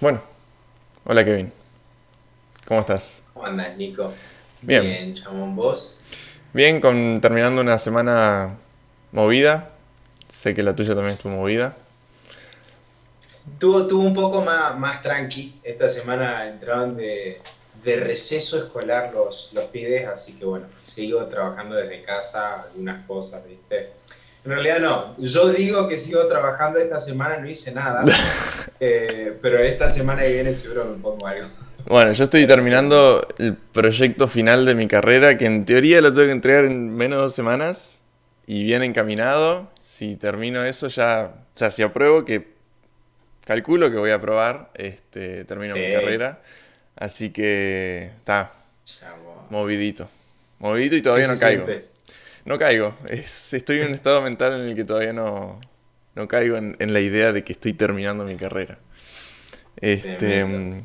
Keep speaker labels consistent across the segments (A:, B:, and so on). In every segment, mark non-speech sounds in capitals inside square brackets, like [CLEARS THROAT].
A: Bueno, hola Kevin. ¿Cómo estás?
B: ¿Cómo andas, Nico?
A: Bien.
B: Bien, chamón, vos.
A: Bien, con, terminando una semana movida. Sé que la tuya también estuvo movida.
B: Tuvo, tuvo un poco más, más tranqui. Esta semana entraron de, de receso escolar los, los pibes, así que bueno, sigo trabajando desde casa algunas cosas, ¿viste? En realidad no, yo digo que sigo trabajando esta semana, no hice nada, [LAUGHS] eh, pero esta semana que viene seguro me pongo algo.
A: Bueno, yo estoy terminando el proyecto final de mi carrera, que en teoría lo tengo que entregar en menos de dos semanas y bien encaminado. Si termino eso ya, o sea, si apruebo, que calculo que voy a aprobar, este, termino mi
B: Sí.
A: carrera. Así que está movidito. Movidito y todavía
B: ¿Qué
A: no caigo.
B: siente?
A: No caigo. Es- estoy en un estado mental en el que todavía no, no caigo en, en la idea de que estoy terminando mi carrera. Este,
B: Tremendo.
A: mm,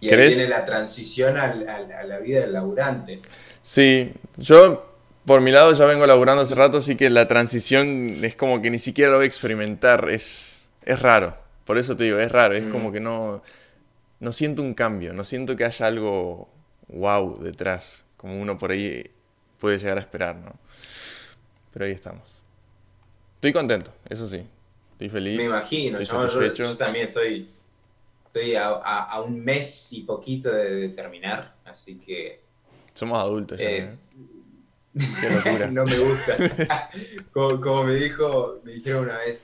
B: Y ahí viene la transición al- al- a la vida del laburante.
A: sí, yo por mi lado ya vengo laburando hace rato, así que la transición es como que ni siquiera lo voy a experimentar. Es, es raro. Por eso te digo, es raro. Es
B: Mm.
A: como que no, no siento un cambio. No siento que haya algo wow detrás, como uno por ahí puede llegar a esperar, ¿no? Pero ahí estamos. Estoy contento, eso sí. Estoy feliz.
B: Me imagino,
A: estoy
B: chabón, yo, yo también estoy, estoy a, a- a un mes y poquito de, terminar, así que
A: Somos adultos ya,
B: Eh,
A: ¿eh? Qué locura. [LAUGHS]
B: no me gusta. [LAUGHS] como, como me dijo, me dijeron una vez,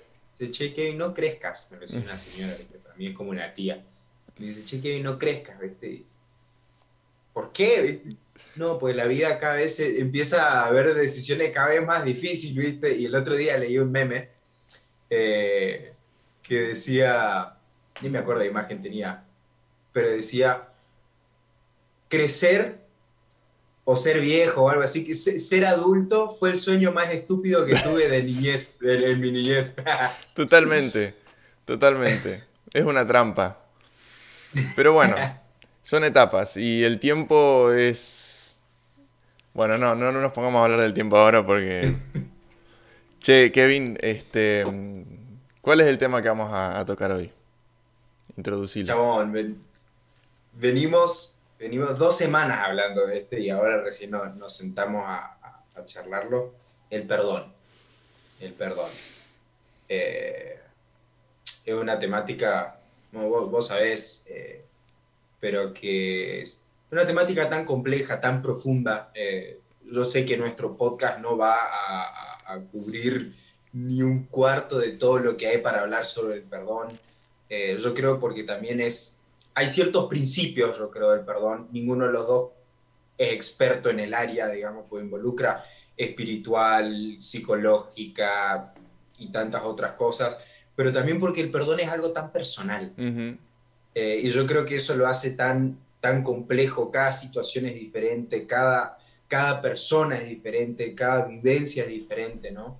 B: che Kevin, no crezcas, me decía una señora que para mí es como una tía. Me dice, che Kevin, no crezcas, ¿viste? ¿Por qué? ¿Viste? No, pues la vida cada vez se- empieza a haber decisiones cada vez más difíciles, ¿viste? Y el otro día leí un meme eh, que decía, ni me acuerdo de imagen tenía, pero decía, crecer o ser viejo o algo así, que se- ser adulto fue el sueño más estúpido que tuve de niñez, [LAUGHS] en, en mi niñez. [LAUGHS]
A: Totalmente, totalmente. Es una trampa. Pero bueno, son etapas y el tiempo es... Bueno, no, no, no nos pongamos a hablar del tiempo ahora porque... [LAUGHS] Che, Kevin, este... ¿Cuál es el tema que vamos a, a tocar hoy? Introducirlo.
B: Chabón, ven- venimos, venimos dos semanas hablando de este y ahora recién nos, nos sentamos a, a- a charlarlo. El perdón. El perdón. Eh, es una temática, vos, vos sabés, eh, pero que es una temática tan compleja, tan profunda. eh, yo sé que nuestro podcast no va a, a- a cubrir ni un cuarto de todo lo que hay para hablar sobre el perdón. Eh, yo creo porque también es, hay ciertos principios, yo creo, del perdón. Ninguno de los dos es experto en el área, digamos, pues involucra espiritual, psicológica y tantas otras cosas, pero también porque el perdón es algo tan personal.
A: Ujú.
B: Eh, y yo creo que eso lo hace tan, tan complejo. Cada situación es diferente, cada, cada persona es diferente, cada vivencia es diferente, ¿no?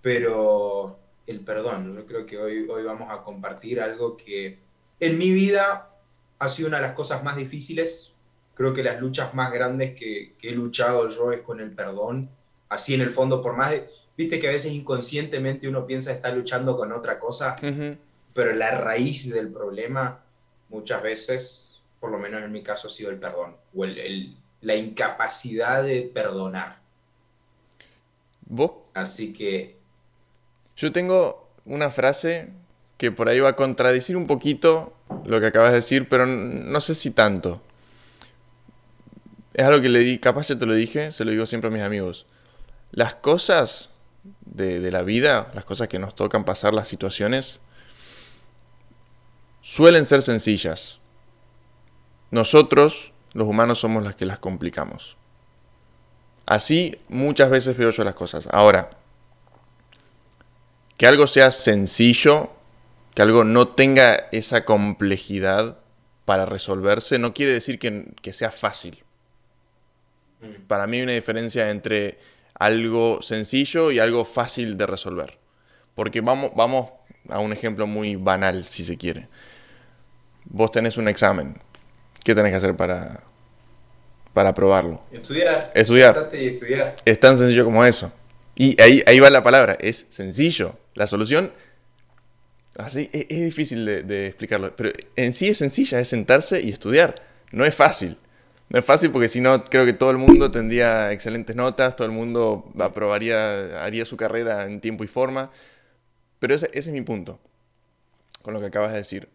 B: Pero el perdón, yo creo que hoy, hoy vamos a compartir algo que en mi vida ha sido una de las cosas más difíciles. Creo que las luchas más grandes que, que he luchado yo es con el perdón. Así en el fondo, por más de... Viste que a veces inconscientemente uno piensa estar luchando con otra cosa
A: Ujú.
B: pero la raíz del problema muchas veces, por lo menos en mi caso, ha sido el perdón o el- el- la incapacidad de perdonar.
A: ¿Vos
B: Así que,
A: Yo tengo una frase que por ahí va a contradecir un poquito lo que acabas de decir, pero no sé si tanto. Es algo que le di, capaz ya te lo dije, se lo digo siempre a mis amigos. Las cosas de, de la vida, las cosas que nos tocan pasar, las situaciones, suelen ser sencillas. Nosotros, los humanos, somos las que las complicamos. Así muchas veces veo yo las cosas. Ahora, que algo sea sencillo, que algo no tenga esa complejidad para resolverse, no quiere decir que, que sea fácil.
B: mm,
A: Para mí hay una diferencia entre algo sencillo y algo fácil de resolver. Porque vamos, vamos a un ejemplo muy banal, si se quiere. Vos tenés un examen. ¿Qué tenés que hacer para, para aprobarlo?
B: estudiar.
A: Estudiar.
B: Sentate y estudiar.
A: Es tan sencillo como eso. Y ahí, ahí va la palabra, es sencillo. La solución Así es, es difícil de, de, explicarlo, pero en sí es sencilla, es sentarse y estudiar. No es fácil. No es fácil porque si no, creo que todo el mundo tendría excelentes notas, todo el mundo aprobaría, haría su carrera en tiempo y forma. Pero ese, ese es mi punto, con lo que acabas de decir.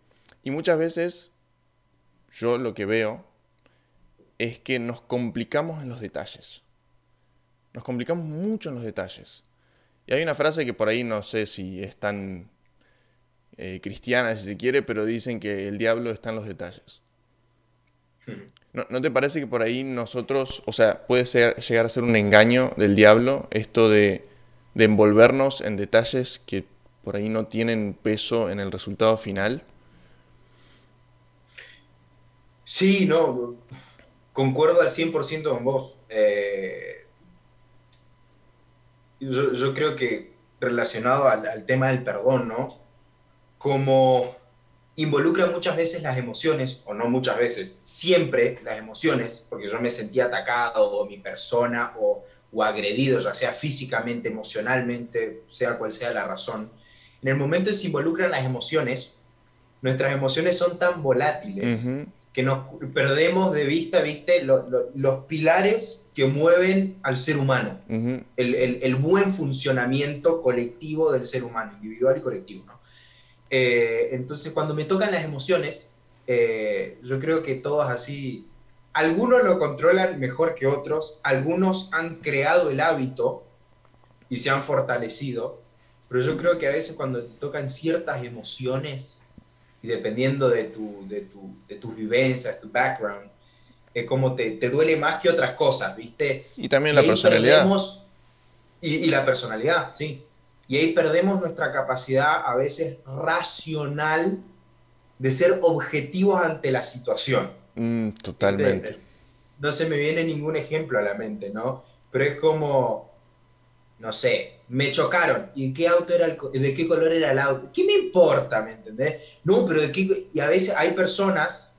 A: Y muchas veces yo lo que veo es que nos complicamos en los detalles. Nos complicamos mucho en los detalles. Y hay una frase que por ahí no sé si es tan eh, cristiana, si se quiere, pero dicen que el diablo está en los detalles. ¿No, ¿No, te parece que por ahí nosotros, o sea, puede ser, llegar a ser un engaño del diablo esto de, de envolvernos en detalles que por ahí no tienen peso en el resultado final?
B: Sí, no, concuerdo al 100% con vos. Eh, yo, yo, creo que relacionado al, al, tema del perdón, ¿no? Como involucra muchas veces las emociones, o no muchas veces, siempre las emociones, porque yo me sentía atacado, o mi persona, o, o agredido, ya sea físicamente, emocionalmente, sea cual sea la razón. En el momento en que se involucran las emociones, nuestras emociones son tan volátiles. Uh -huh que nos perdemos de vista, viste, lo, lo, los pilares que mueven al ser humano, uh -huh. el, el, el, buen funcionamiento colectivo del ser humano, individual y colectivo. ¿no? Eh, entonces, cuando me tocan las emociones, eh, yo creo que todos así, algunos lo controlan mejor que otros, algunos han creado el hábito y se han fortalecido, pero yo creo que a veces cuando te tocan ciertas emociones, y dependiendo de, tu, de, tu, de tus vivencias, tu background, es como te, te, duele más que otras cosas, ¿viste?
A: Y también la y personalidad.
B: Perdemos, y, y, la personalidad, sí. Y ahí perdemos nuestra capacidad a veces racional de ser objetivos ante la situación.
A: Mm, totalmente.
B: No se me viene ningún ejemplo a la mente, ¿no? Pero es como, no sé, me chocaron. ¿Y qué auto era el, de qué color era el auto? ¿Qué me importa, me entendés? No, pero de qué, y a veces hay personas,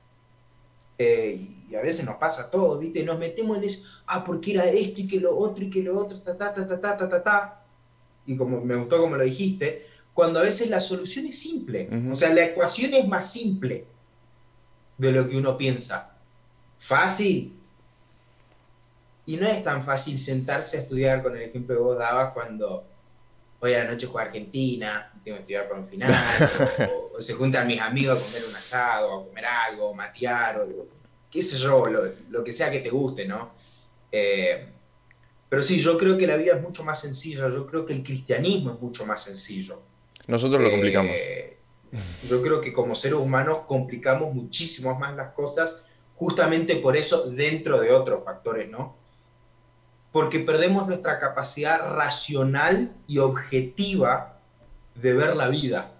B: eh, y a veces nos pasa todo, ¿viste? Nos metemos en eso, ah, porque era esto y que lo otro y que lo otro, ta, ta, ta, ta, ta, ta, ta, ta. Y como me gustó como lo dijiste, cuando a veces la solución es simple. Uh -huh. O sea, la ecuación es más simple de lo que uno piensa. Fácil, y no es tan fácil sentarse a estudiar con el ejemplo que vos dabas cuando hoy a la noche juega Argentina, tengo que estudiar para un final, [LAUGHS] o, o, se juntan mis amigos a comer un asado, a comer algo, matear, o qué sé yo, lo, lo que sea que te guste, ¿no? Eh, pero sí, yo creo que la vida es mucho más sencilla, yo creo que el cristianismo es mucho más sencillo.
A: Nosotros lo eh, complicamos. [LAUGHS]
B: Yo creo que como seres humanos complicamos muchísimo más las cosas, justamente por eso dentro de otros factores, ¿no? Porque perdemos nuestra capacidad racional y objetiva de ver la vida.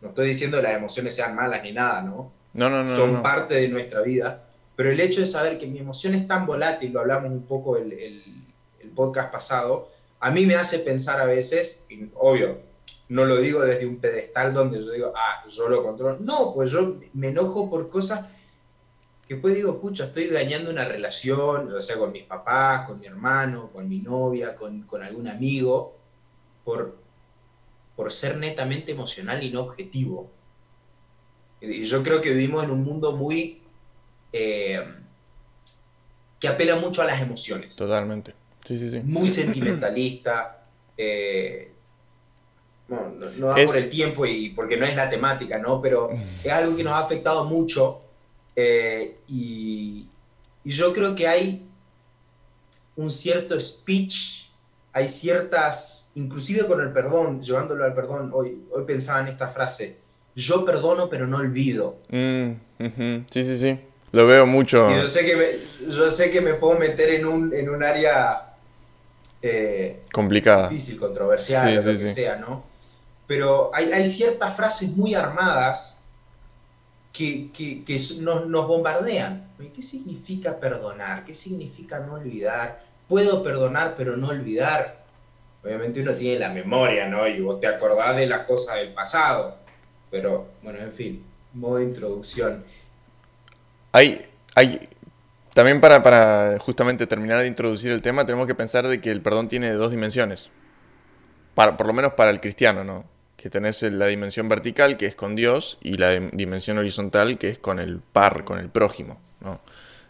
B: No estoy diciendo que las emociones sean malas ni nada, ¿no?
A: No, no, no.
B: Son
A: no.
B: parte de nuestra vida. Pero el hecho de saber que mi emoción es tan volátil, lo hablamos un poco el, el, el podcast pasado, a mí me hace pensar a veces, y obvio, no lo digo desde un pedestal donde yo digo, ah, yo lo controlo. No, pues yo me enojo por cosas que después digo, pucha, estoy dañando una relación, ya sea con mis papás, con mi hermano, con mi novia, con, con algún amigo, por, por ser netamente emocional y no objetivo. Y yo creo que vivimos en un mundo muy... Eh, que apela mucho a las emociones.
A: Totalmente. Sí, sí, sí.
B: Muy sentimentalista. [CLEARS THROAT] Eh, bueno, no, no va es... por el tiempo y porque no es la temática, ¿no? Pero es algo que nos ha afectado mucho eh, y, y, yo creo que hay un cierto speech, hay ciertas, inclusive con el perdón, llevándolo al perdón, hoy, hoy pensaba en esta frase, yo perdono pero no olvido.
A: Mm, uh -huh. Sí, sí, sí, lo veo mucho.
B: Y yo sé que me, yo sé que me puedo meter en un, en un área eh,
A: complicada,
B: difícil, controversial, sí, lo sí, que sí. sea, ¿no? Pero hay, hay ciertas frases muy armadas que, que, que nos, bombardean. ¿Qué significa perdonar? ¿Qué significa no olvidar? Puedo perdonar pero no olvidar. Obviamente uno tiene la memoria, ¿no? Y vos te acordás de las cosas del pasado. Pero, bueno, en fin, modo de introducción.
A: Hay, hay, también para, para justamente terminar de introducir el tema, tenemos que pensar de que el perdón tiene dos dimensiones. Para, por lo menos para el cristiano, ¿no? Que tenés la dimensión vertical, que es con Dios, y la dimensión horizontal, que es con el par, con el prójimo, ¿no?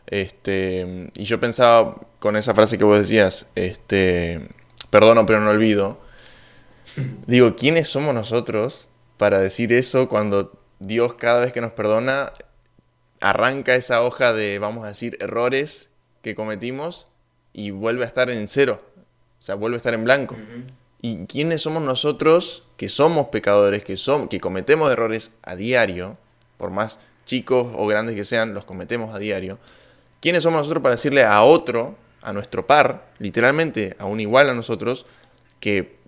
A: Este, y yo pensaba con esa frase que vos decías, este, perdono pero no olvido. Digo, ¿quiénes somos nosotros para decir eso cuando Dios cada vez que nos perdona arranca esa hoja de, vamos a decir, errores que cometimos y vuelve a estar en cero? O sea, vuelve a estar en blanco. ¿Y quiénes somos nosotros que somos pecadores, que, son, que cometemos errores a diario, por más chicos o grandes que sean, los cometemos a diario? ¿Quiénes somos nosotros para decirle a otro, a nuestro par, literalmente a un igual a nosotros, que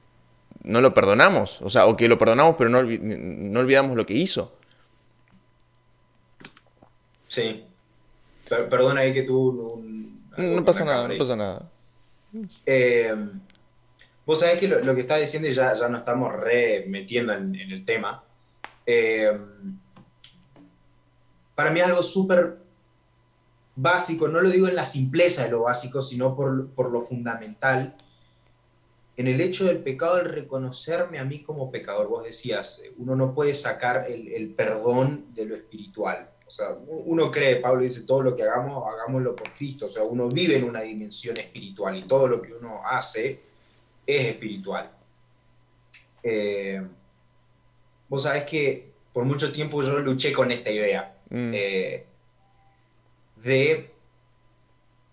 A: no lo perdonamos? O sea, o que lo perdonamos pero no, no olvidamos lo que hizo.
B: Sí. perdona ahí que tú...
A: no pasa nada, no pasa nada.
B: Eh, vos sabés que lo, que estás diciendo y ya, ya nos estamos re metiendo en, el tema. Eh, para mí algo súper básico, no lo digo en la simpleza de lo básico, sino por, lo fundamental, en el hecho del pecado, el reconocerme a mí como pecador. Vos decías, uno no puede sacar el, perdón de lo espiritual. O sea, uno cree, Pablo dice, todo lo que hagamos, hagámoslo por Cristo. O sea, uno vive en una dimensión espiritual y todo lo que uno hace es espiritual. Eh, vos sabés que por mucho tiempo yo luché con esta idea. Mm. Eh, de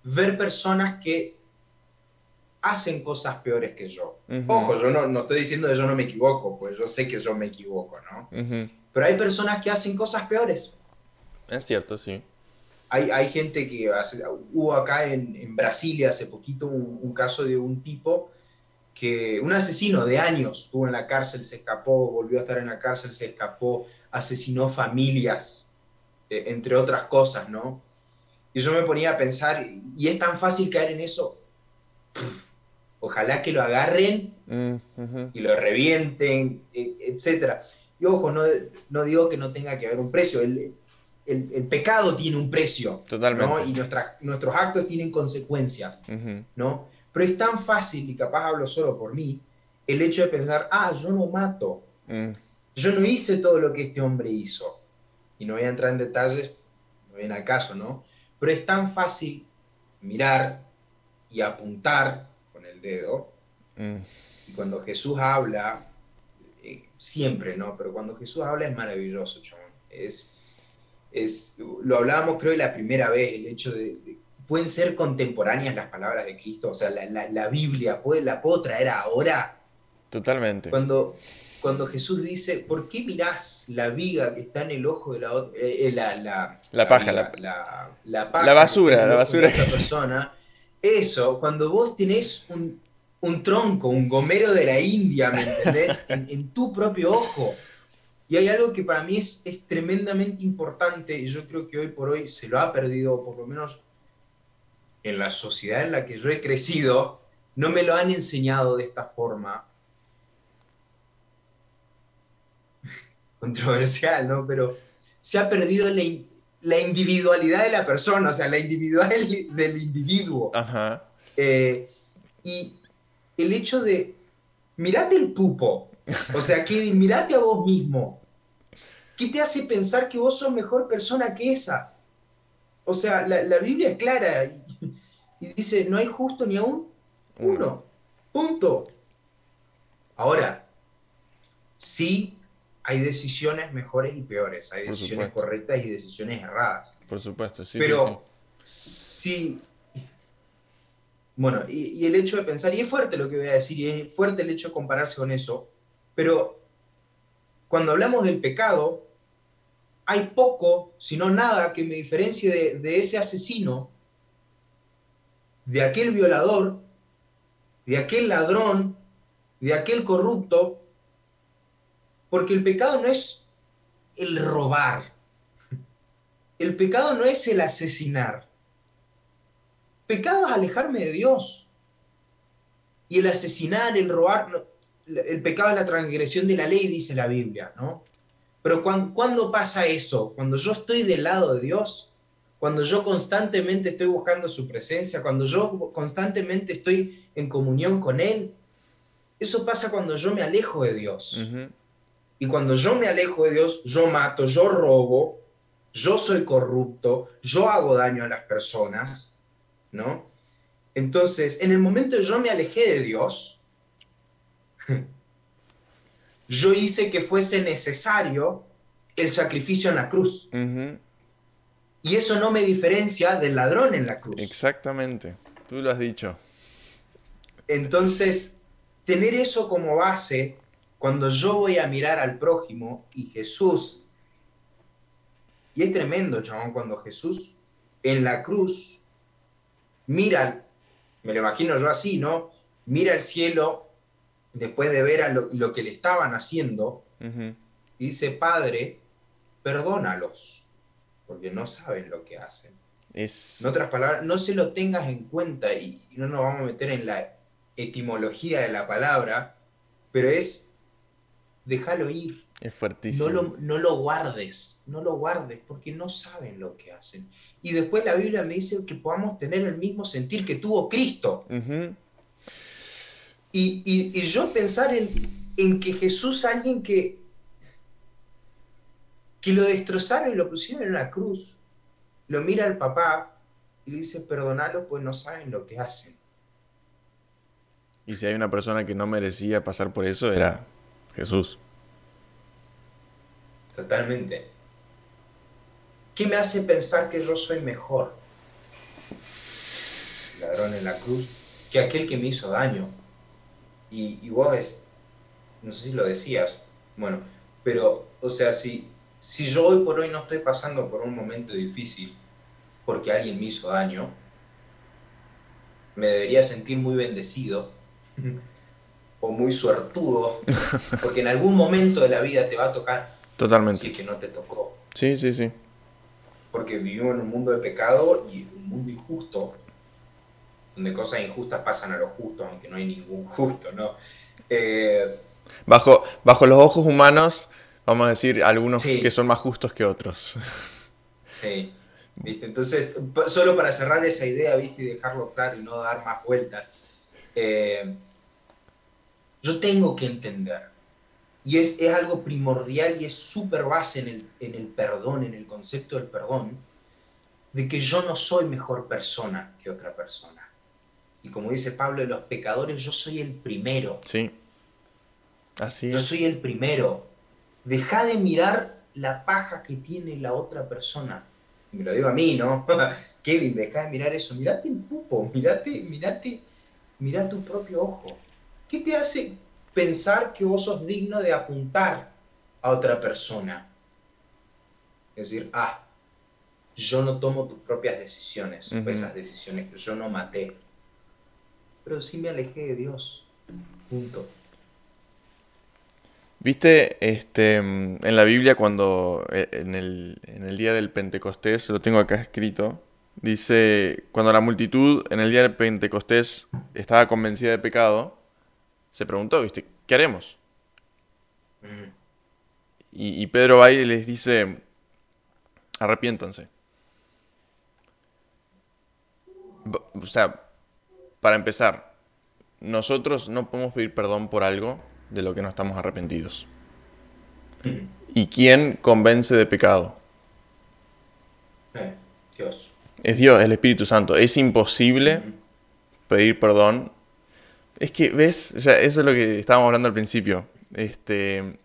B: ver personas que hacen cosas peores que yo. Ojo, yo no, no, estoy diciendo que yo no me equivoco, pues yo sé que yo me equivoco, ¿no? Pero hay personas que hacen cosas peores.
A: Es cierto, sí.
B: Hay, hay gente que hace, hubo acá en, en Brasilia hace poquito un, caso de un tipo que, un asesino de años, estuvo en la cárcel, se escapó, volvió a estar en la cárcel, se escapó, asesinó familias, eh, entre otras cosas, ¿no? Y yo me ponía a pensar, y es tan fácil caer en eso, ojalá que lo agarren mm, y lo revienten, e, etc. Y ojo, no, no, digo que no tenga que haber un precio, el, el, pecado tiene un precio, Totalmente. y nuestras, nuestros actos tienen consecuencias, ¿no? Pero es tan fácil, y capaz hablo solo por mí, el hecho de pensar, ah, yo no mato, mm. yo no hice todo lo que este hombre hizo. Y no voy a entrar en detalles, no viene al caso, ¿no? Pero es tan fácil mirar y apuntar con el dedo. Mm. Y cuando Jesús habla, eh, siempre, ¿no? Pero cuando Jesús habla es maravilloso, chabón. Es, es, lo hablábamos creo la primera vez, el hecho de, pueden ser contemporáneas las palabras de Cristo, o sea, la, la, Biblia, ¿puede, ¿la puedo traer ahora?
A: Totalmente.
B: Cuando, cuando Jesús dice, ¿por qué mirás la viga que está en el ojo de la otra, eh, eh, la,
A: la, paja,
B: la,
A: la, basura, la basura.
B: De persona, eso, cuando vos tenés un, un, tronco, un gomero de la India, ¿me entendés? [LAUGHS] en, tu propio ojo. Y hay algo que para mí es, es tremendamente importante y yo creo que hoy por hoy se lo ha perdido, por lo menos en la sociedad en la que yo he crecido, no me lo han enseñado de esta forma [LAUGHS] controversial, ¿no? Pero se ha perdido la, individualidad de la persona, o sea, la individualidad [LAUGHS] del, individuo. Ajá. Eh, y el hecho de, mirate el pupo, o sea, que mirate a vos mismo. ¿Qué te hace pensar que vos sos mejor persona que esa? O sea, la, Biblia es clara y, y, dice, no hay justo ni aún uno. Punto. Ahora, sí hay decisiones mejores y peores, hay decisiones correctas y decisiones erradas.
A: Por supuesto, sí.
B: Pero sí. Bueno, y, el hecho de pensar, y es fuerte lo que voy a decir, y es fuerte el hecho de compararse con eso, pero cuando hablamos del pecado, hay poco, si no nada, que me diferencie de, de ese asesino, de aquel violador, de aquel ladrón, de aquel corrupto, porque el pecado no es el robar. El pecado no es el asesinar. Pecado es alejarme de Dios. Y el asesinar, el robar, el pecado es la transgresión de la ley, dice la Biblia, ¿no? Pero cuando, pasa eso? Cuando yo estoy del lado de Dios, cuando yo constantemente estoy buscando su presencia, cuando yo constantemente estoy en comunión con Él, eso pasa cuando yo me alejo de Dios. Y cuando yo me alejo de Dios, yo mato, yo robo, yo soy corrupto, yo hago daño a las personas, ¿no? Entonces, en el momento que yo me alejé de Dios, yo hice que fuese necesario el sacrificio en la cruz. Y eso no me diferencia del ladrón en la cruz.
A: Exactamente, tú lo has dicho.
B: Entonces, tener eso como base, cuando yo voy a mirar al prójimo y Jesús, y es tremendo, chabón, cuando Jesús en la cruz mira, me lo imagino yo así, ¿no? Mira el cielo después de ver a lo, que le estaban haciendo y dice, Padre, perdónalos, porque no saben lo que hacen. En otras palabras, no se lo tengas en cuenta y no nos vamos a meter en la etimología de la palabra, pero es déjalo ir.
A: Es fuertísimo.
B: No lo, no lo guardes, no lo guardes, porque no saben lo que hacen. Y después la Biblia me dice que podamos tener el mismo sentir que tuvo Cristo. Y, yo pensar en, en, que Jesús, alguien que, que lo destrozaron y lo pusieron en la cruz, lo mira al papá y le dice, perdonalo, pues no saben lo que hacen.
A: Y si hay una persona que no merecía pasar por eso, era Jesús.
B: Totalmente. ¿Qué me hace pensar que yo soy mejor, ladrón en la cruz, que aquel que me hizo daño? Y, y vos, es, no sé si lo decías, bueno, pero, o sea, si, si yo hoy por hoy no estoy pasando por un momento difícil porque alguien me hizo daño, me debería sentir muy bendecido o muy suertudo, [LAUGHS] porque en algún momento de la vida te va a tocar.
A: Totalmente.
B: Si es que no te tocó.
A: Sí, sí, sí.
B: Porque vivimos en un mundo de pecado y un mundo injusto, donde cosas injustas pasan a lo justo, aunque no hay ningún [LAUGHS] justo, ¿no? Eh,
A: bajo, bajo los ojos humanos, vamos a decir algunos que son más justos que otros.
B: Sí. ¿Viste? Entonces, solo para cerrar esa idea, ¿viste? y dejarlo claro y no dar más vueltas eh, yo tengo que entender, y es, algo primordial y es súper base en el, en el perdón, en el concepto del perdón, de que yo no soy mejor persona que otra persona. Y como dice Pablo de los pecadores, yo soy el primero.
A: Sí. Así
B: Yo soy el primero. Deja de mirar la paja que tiene la otra persona. Me lo digo a mí, ¿no? [LAUGHS] Kevin, deja de mirar eso. Mirate el pupo, mirate, mirate mira tu propio ojo. ¿Qué te hace pensar que vos sos digno de apuntar a otra persona? Es decir, ah, yo no tomo tus propias decisiones, esas decisiones que yo no maté, pero sí me alejé de Dios. Punto.
A: Viste, este, en la Biblia cuando eh, en el, en el día del Pentecostés, lo tengo acá escrito, Dice, cuando la multitud en el día de Pentecostés estaba convencida de pecado, se preguntó, ¿viste? ¿Qué haremos? Y, Pedro va y les dice, arrepiéntanse. O sea, para empezar, nosotros no podemos pedir perdón por algo de lo que no estamos arrepentidos. ¿Y quién convence de pecado?
B: Eh, Dios.
A: Es Dios, el Espíritu Santo. Es imposible pedir perdón. Es que, ¿ves? O sea, eso es lo que estábamos hablando al principio. Este,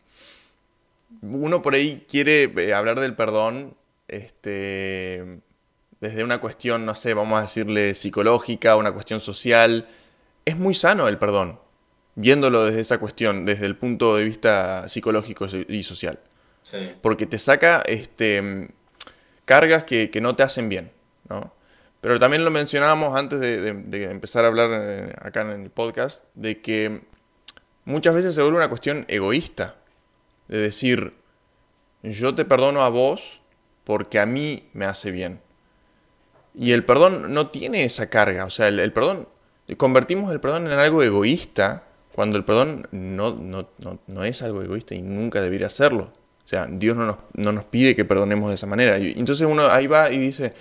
A: uno por ahí quiere eh, hablar del perdón este, desde una cuestión, no sé, vamos a decirle psicológica, una cuestión social. Es muy sano el perdón, viéndolo desde esa cuestión, desde el punto de vista psicológico y social. Porque te saca este, cargas que, que no te hacen bien. ¿no? Pero también lo mencionábamos antes de, empezar a hablar eh, acá en el podcast, de que muchas veces se vuelve una cuestión egoísta, de decir, yo te perdono a vos porque a mí me hace bien. Y el perdón no tiene esa carga, o sea, el, perdón, convertimos el perdón en algo egoísta cuando el perdón no, no, es algo egoísta y nunca debería serlo. O sea, Dios no nos, no nos pide que perdonemos de esa manera. Y entonces uno ahí va y dice,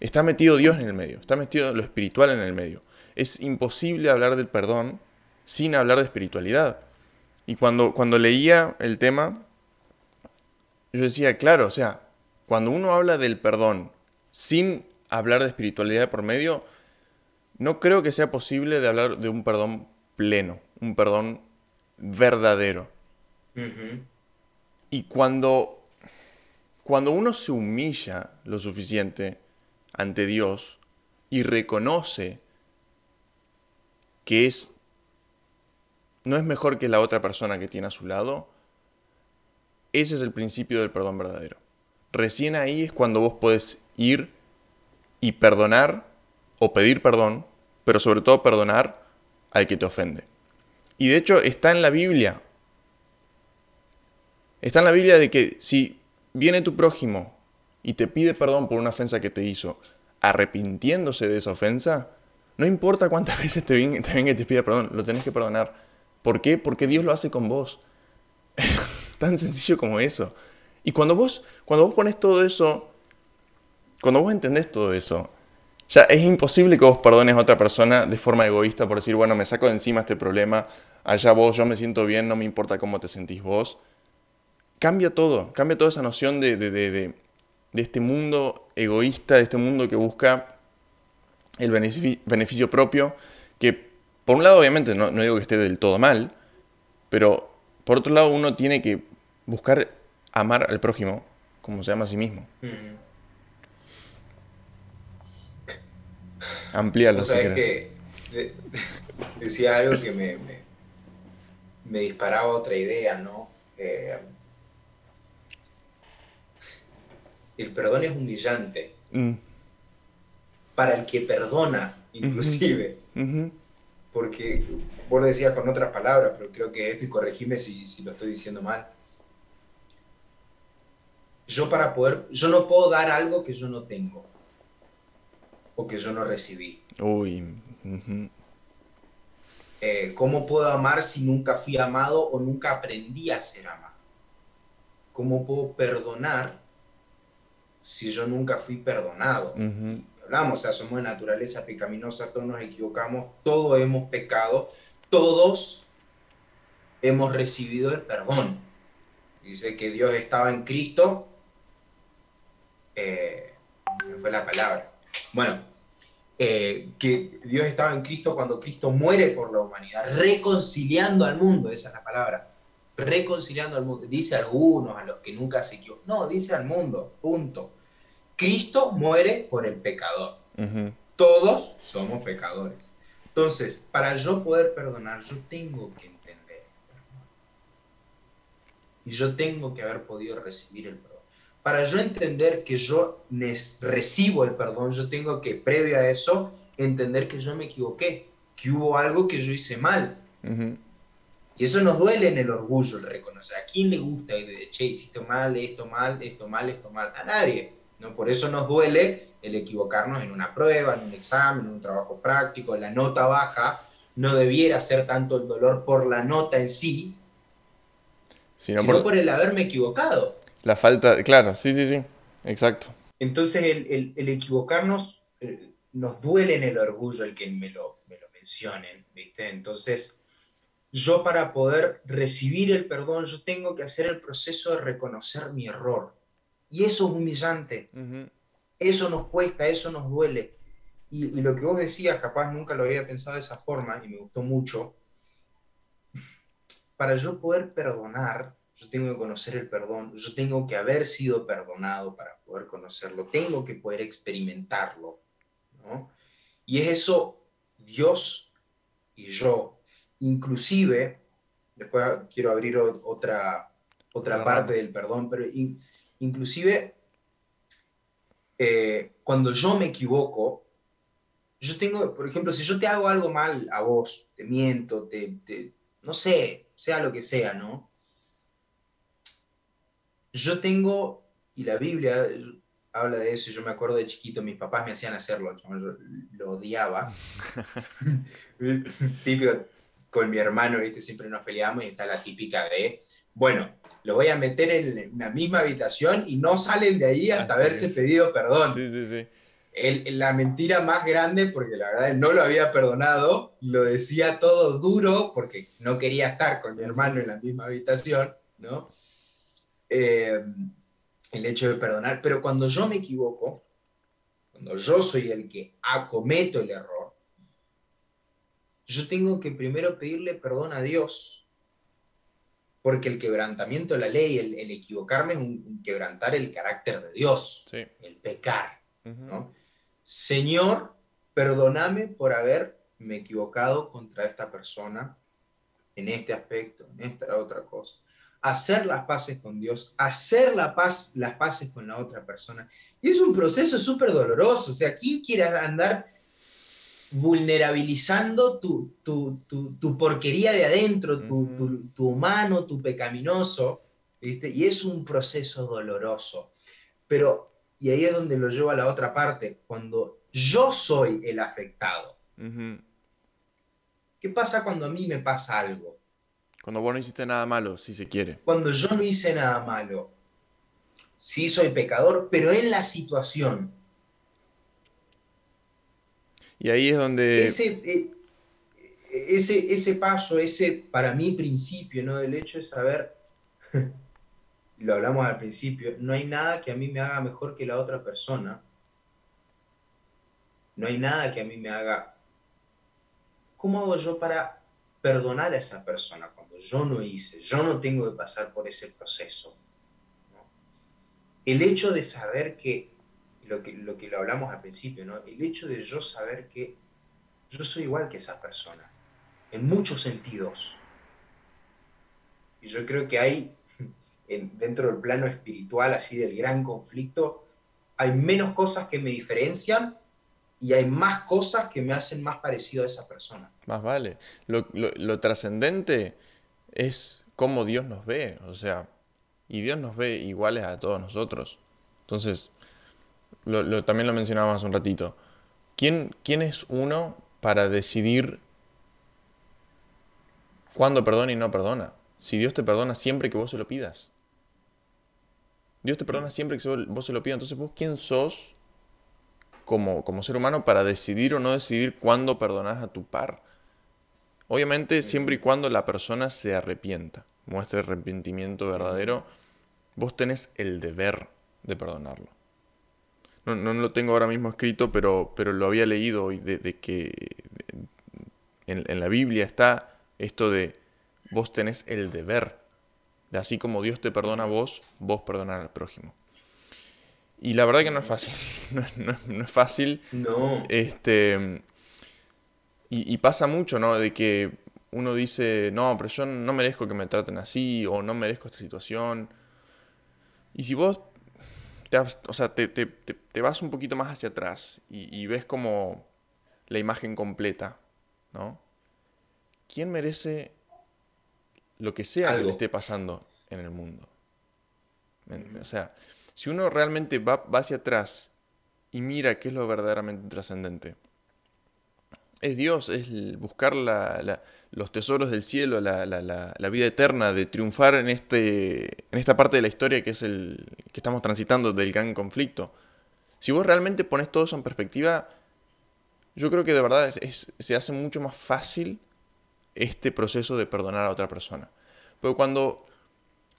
A: Está metido Dios en el medio, está metido lo espiritual en el medio. Es imposible hablar del perdón sin hablar de espiritualidad. Y cuando, cuando leía el tema, yo decía, claro, o sea, cuando uno habla del perdón sin hablar de espiritualidad por medio, no creo que sea posible de hablar de un perdón pleno, un perdón verdadero. Y cuando, cuando uno se humilla lo suficiente ante Dios y reconoce que es no es mejor que la otra persona que tiene a su lado, ese es el principio del perdón verdadero. Recién ahí es cuando vos podés ir y perdonar o pedir perdón, pero sobre todo perdonar al que te ofende. Y de hecho está en la Biblia. Está en la Biblia de que si viene tu prójimo y te pide perdón por una ofensa que te hizo, arrepintiéndose de esa ofensa, no importa cuántas [LAUGHS] veces te venga, te y te pida perdón, lo tenés que perdonar. ¿Por qué? Porque Dios lo hace con vos. [LAUGHS] Tan sencillo como eso. Y cuando vos, cuando vos pones todo eso, cuando vos entendés todo eso, ya es imposible que vos perdones a otra persona de forma egoísta por decir, bueno, me saco de encima este problema, allá vos, yo me siento bien, no me importa cómo te sentís vos. Cambia todo, cambia toda esa noción de, de, de, de este mundo egoísta, de este mundo que busca el beneficio, propio, que por un lado obviamente no, no digo que esté del todo mal, pero por otro lado uno tiene que buscar amar al prójimo como se ama a sí mismo. Mm. Amplíalo si
B: que [LAUGHS] decía algo que me, me, disparaba otra idea, ¿no? Eh, el perdón es humillante. Mm. Para el que perdona, inclusive. Porque vos lo decías con otras palabras, pero creo que esto, y corregime si, si lo estoy diciendo mal. Yo para poder, yo no puedo dar algo que yo no tengo o que yo no recibí.
A: Uy.
B: Eh, ¿Cómo puedo amar si nunca fui amado o nunca aprendí a ser amado? ¿Cómo puedo perdonar si yo nunca fui perdonado? Hablamos, o sea, somos de naturaleza pecaminosa, todos nos equivocamos, todos hemos pecado, todos hemos recibido el perdón. Dice que Dios estaba en Cristo, eh, fue la palabra. Bueno, eh, que Dios estaba en Cristo cuando Cristo muere por la humanidad, reconciliando al mundo, esa es la palabra, reconciliando al mundo. Dice a algunos, a los que nunca se equivocan. No, dice al mundo, punto. Cristo muere por el pecador. Todos somos pecadores. Entonces, para yo poder perdonar, yo tengo que entender. Y yo tengo que haber podido recibir el perdón para yo entender que yo recibo el perdón, yo tengo que, previo a eso, entender que yo me equivoqué, que hubo algo que yo hice mal. Y eso nos duele en el orgullo, el reconocer. ¿A quién le gusta ir de, che, hiciste mal, esto mal, esto mal, esto mal? A nadie. ¿no? Por eso nos duele el equivocarnos en una prueba, en un examen, en un trabajo práctico, la nota baja. No debiera ser tanto el dolor por la nota en sí, sino, por el haberme equivocado.
A: La falta, claro, sí, sí, sí, exacto.
B: Entonces el, equivocarnos eh, nos duele en el orgullo el que me lo, me lo mencionen, ¿viste? Entonces yo para poder recibir el perdón, yo tengo que hacer el proceso de reconocer mi error. Y eso es humillante. Eso nos cuesta, eso nos duele. Y, y, lo que vos decías, capaz nunca lo había pensado de esa forma y me gustó mucho. Para yo poder perdonar, yo tengo que conocer el perdón, yo tengo que haber sido perdonado para poder conocerlo, tengo que poder experimentarlo, ¿no? Y es eso Dios y yo, inclusive, después quiero abrir otra, otra parte del perdón, pero inclusive eh, cuando yo me equivoco, yo tengo, por ejemplo, si yo te hago algo mal a vos, te miento, te, te no sé, sea lo que sea, ¿no? Yo tengo, y la Biblia habla de eso, yo me acuerdo de chiquito, mis papás me hacían hacerlo, yo lo odiaba. [LAUGHS] Típico, con mi hermano, ¿viste? siempre nos peleamos y está la típica de, bueno, lo voy a meter en la misma habitación y no salen de ahí hasta, haberse pedido perdón.
A: Sí, sí, sí.
B: la mentira más grande, porque la verdad no lo había perdonado, lo decía todo duro, porque no quería estar con mi hermano en la misma habitación, ¿no? Eh, el hecho de perdonar, pero cuando yo me equivoco, cuando yo soy el que acometo el error, yo tengo que primero pedirle perdón a Dios, porque el quebrantamiento de la ley, el, equivocarme es un, quebrantar el carácter de Dios, el pecar. Señor, perdóname por haberme equivocado contra esta persona en este aspecto, en esta otra cosa. Hacer las paces con Dios, hacer la paz, las paces con la otra persona. Y es un proceso súper doloroso. O sea, ¿quién quiere andar vulnerabilizando tu, tu, porquería de adentro, tu, humano, tu pecaminoso? ¿viste? Y es un proceso doloroso. Pero y ahí es donde lo llevo a la otra parte, cuando yo soy el afectado. ¿Qué pasa cuando a mí me pasa algo?
A: Cuando vos no hiciste nada malo, si se quiere.
B: Cuando yo no hice nada malo. Sí soy pecador, pero en la situación.
A: Y ahí es donde...
B: Ese, eh, ese, ese paso, ese para mí principio, ¿no? Del hecho de saber [LAUGHS] lo hablamos al principio, no hay nada que a mí me haga mejor que la otra persona. No hay nada que a mí me haga... ¿Cómo hago yo para perdonar a esa persona yo no hice? Yo no tengo que pasar por ese proceso. El hecho de saber que lo, que, lo que lo hablamos al principio, ¿no? el hecho de yo saber que yo soy igual que esa persona, en muchos sentidos. Y yo creo que hay dentro del plano espiritual, así del gran conflicto, hay menos cosas que me diferencian y hay más cosas que me hacen más parecido a esa persona.
A: Más vale. Lo, trascendente es cómo Dios nos ve, o sea, y Dios nos ve iguales a todos nosotros. Entonces, lo, también lo mencionábamos hace un ratito. ¿Quién, ¿Quién es uno para decidir cuándo perdona y no perdona? Si Dios te perdona siempre que vos se lo pidas. Dios te perdona siempre que vos se lo pidas. Entonces, ¿vos quién sos como, como ser humano para decidir o no decidir cuándo perdonas a tu par? Obviamente, siempre y cuando la persona se arrepienta, muestre arrepentimiento verdadero, vos tenés el deber de perdonarlo. No, lo tengo ahora mismo escrito, pero, pero lo había leído hoy, de, que en, en la Biblia está esto de vos tenés el deber de así como Dios te perdona a vos, vos perdonar al prójimo. Y la verdad que no es fácil. [LAUGHS] No, es fácil.
B: No.
A: Este, y, pasa mucho, ¿no? De que uno dice, no, pero yo no merezco que me traten así, o no merezco esta situación. Y si vos te, o sea, te, vas un poquito más hacia atrás y, y, ves como la imagen completa, ¿no? ¿Quién merece lo que sea que le esté pasando en el mundo. O sea, si uno realmente va, hacia atrás y mira qué es lo verdaderamente trascendente, es Dios, es buscar los tesoros del cielo, la, vida eterna, de triunfar en, este, en esta parte de la historia que es el que estamos transitando del gran conflicto. Si vos realmente pones todo eso en perspectiva, yo creo que de verdad se hace mucho más fácil este proceso de perdonar a otra persona. Pero cuando,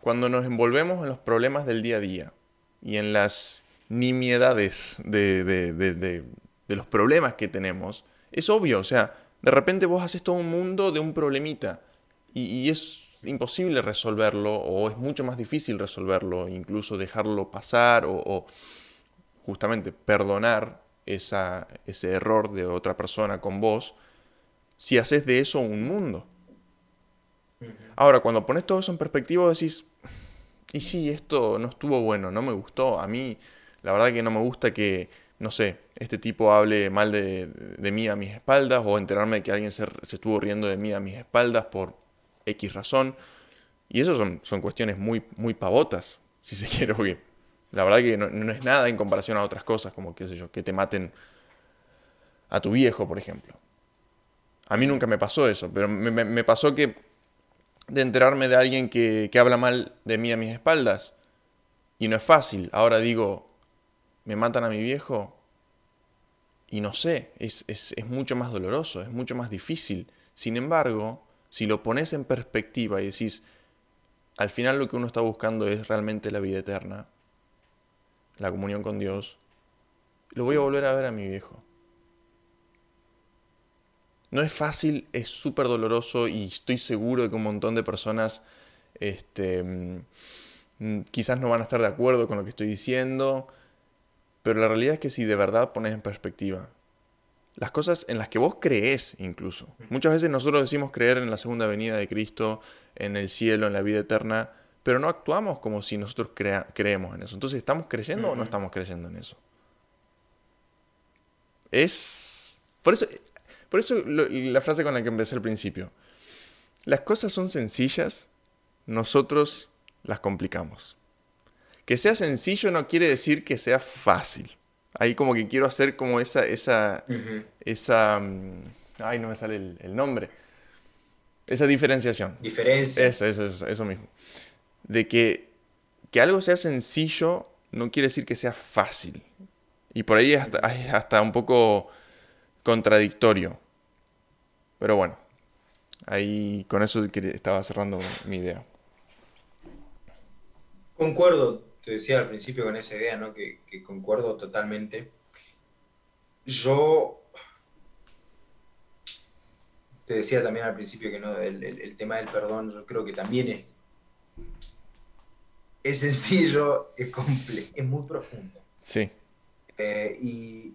A: cuando nos envolvemos en los problemas del día a día y en las nimiedades de, de, los problemas que tenemos, es obvio, o sea, de repente vos haces todo un mundo de un problemita y, es imposible resolverlo o es mucho más difícil resolverlo, incluso dejarlo pasar o, justamente perdonar esa, ese error de otra persona con vos, si haces de eso un mundo. Ahora, cuando pones todo eso en perspectiva, decís, y sí, esto no estuvo bueno, no me gustó. A mí, la verdad que no me gusta que, no sé, este tipo hable mal de, mí a mis espaldas o enterarme de que alguien se, estuvo riendo de mí a mis espaldas por X razón. Y eso son, son cuestiones muy, muy pavotas, [LAUGHS] si se quiere, porque la verdad que no, es nada en comparación a otras cosas, como, qué sé yo, que te maten a tu viejo, por ejemplo. A mí nunca me pasó eso, pero me pasó que de enterarme de alguien que, habla mal de mí a mis espaldas. Y no es fácil. Ahora digo, ¿me matan a mi viejo? y no sé, es, mucho más doloroso, es mucho más difícil. Sin embargo, si lo pones en perspectiva y decís, al final lo que uno está buscando es realmente la vida eterna, la comunión con Dios, lo voy a volver a ver a mi viejo. No es fácil, es súper doloroso y estoy seguro de que un montón de personas este, mm, quizás no van a estar de acuerdo con lo que estoy diciendo, pero la realidad es que si de verdad pones en perspectiva las cosas en las que vos crees incluso. Muchas veces nosotros decimos creer en la segunda venida de Cristo, en el cielo, en la vida eterna, pero no actuamos como si nosotros creemos en eso. Entonces, ¿estamos creyendo o no estamos creyendo en eso? Es... Por eso, por eso la frase con la que empecé al principio. Las cosas son sencillas, nosotros las complicamos. Que sea sencillo no quiere decir que sea fácil. Ahí como que quiero hacer como esa, esa, esa, mm, ay, no me sale el, nombre. Esa diferenciación.
B: Diferencia.
A: Eso, eso, eso, eso mismo. De que, que algo sea sencillo no quiere decir que sea fácil. Y por ahí es hasta, es hasta un poco contradictorio. Pero bueno, ahí con eso estaba cerrando mi idea.
B: Concuerdo te decía al principio con esa idea, ¿no? Que, concuerdo totalmente. Yo te decía también al principio que no, el, tema del perdón, yo creo que también es, es sencillo, es complejo, es muy profundo.
A: Sí.
B: Eh, y,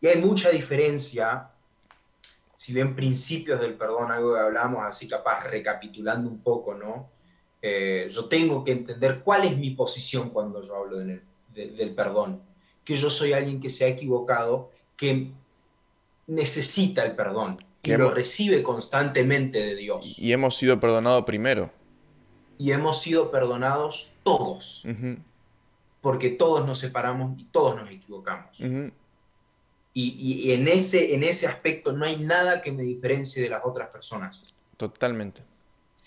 B: y, hay mucha diferencia, si bien principios del perdón, algo que hablamos así capaz recapitulando un poco, ¿no? Eh, yo tengo que entender cuál es mi posición cuando yo hablo del perdón, que yo soy alguien que se ha equivocado, que necesita el perdón, que lo recibe constantemente de Dios.
A: Y hemos sido perdonados primero.
B: Y hemos sido perdonados todos, porque todos nos separamos y todos nos equivocamos. y, y, en, ese, en ese aspecto no hay nada que me diferencie de las otras personas.
A: Totalmente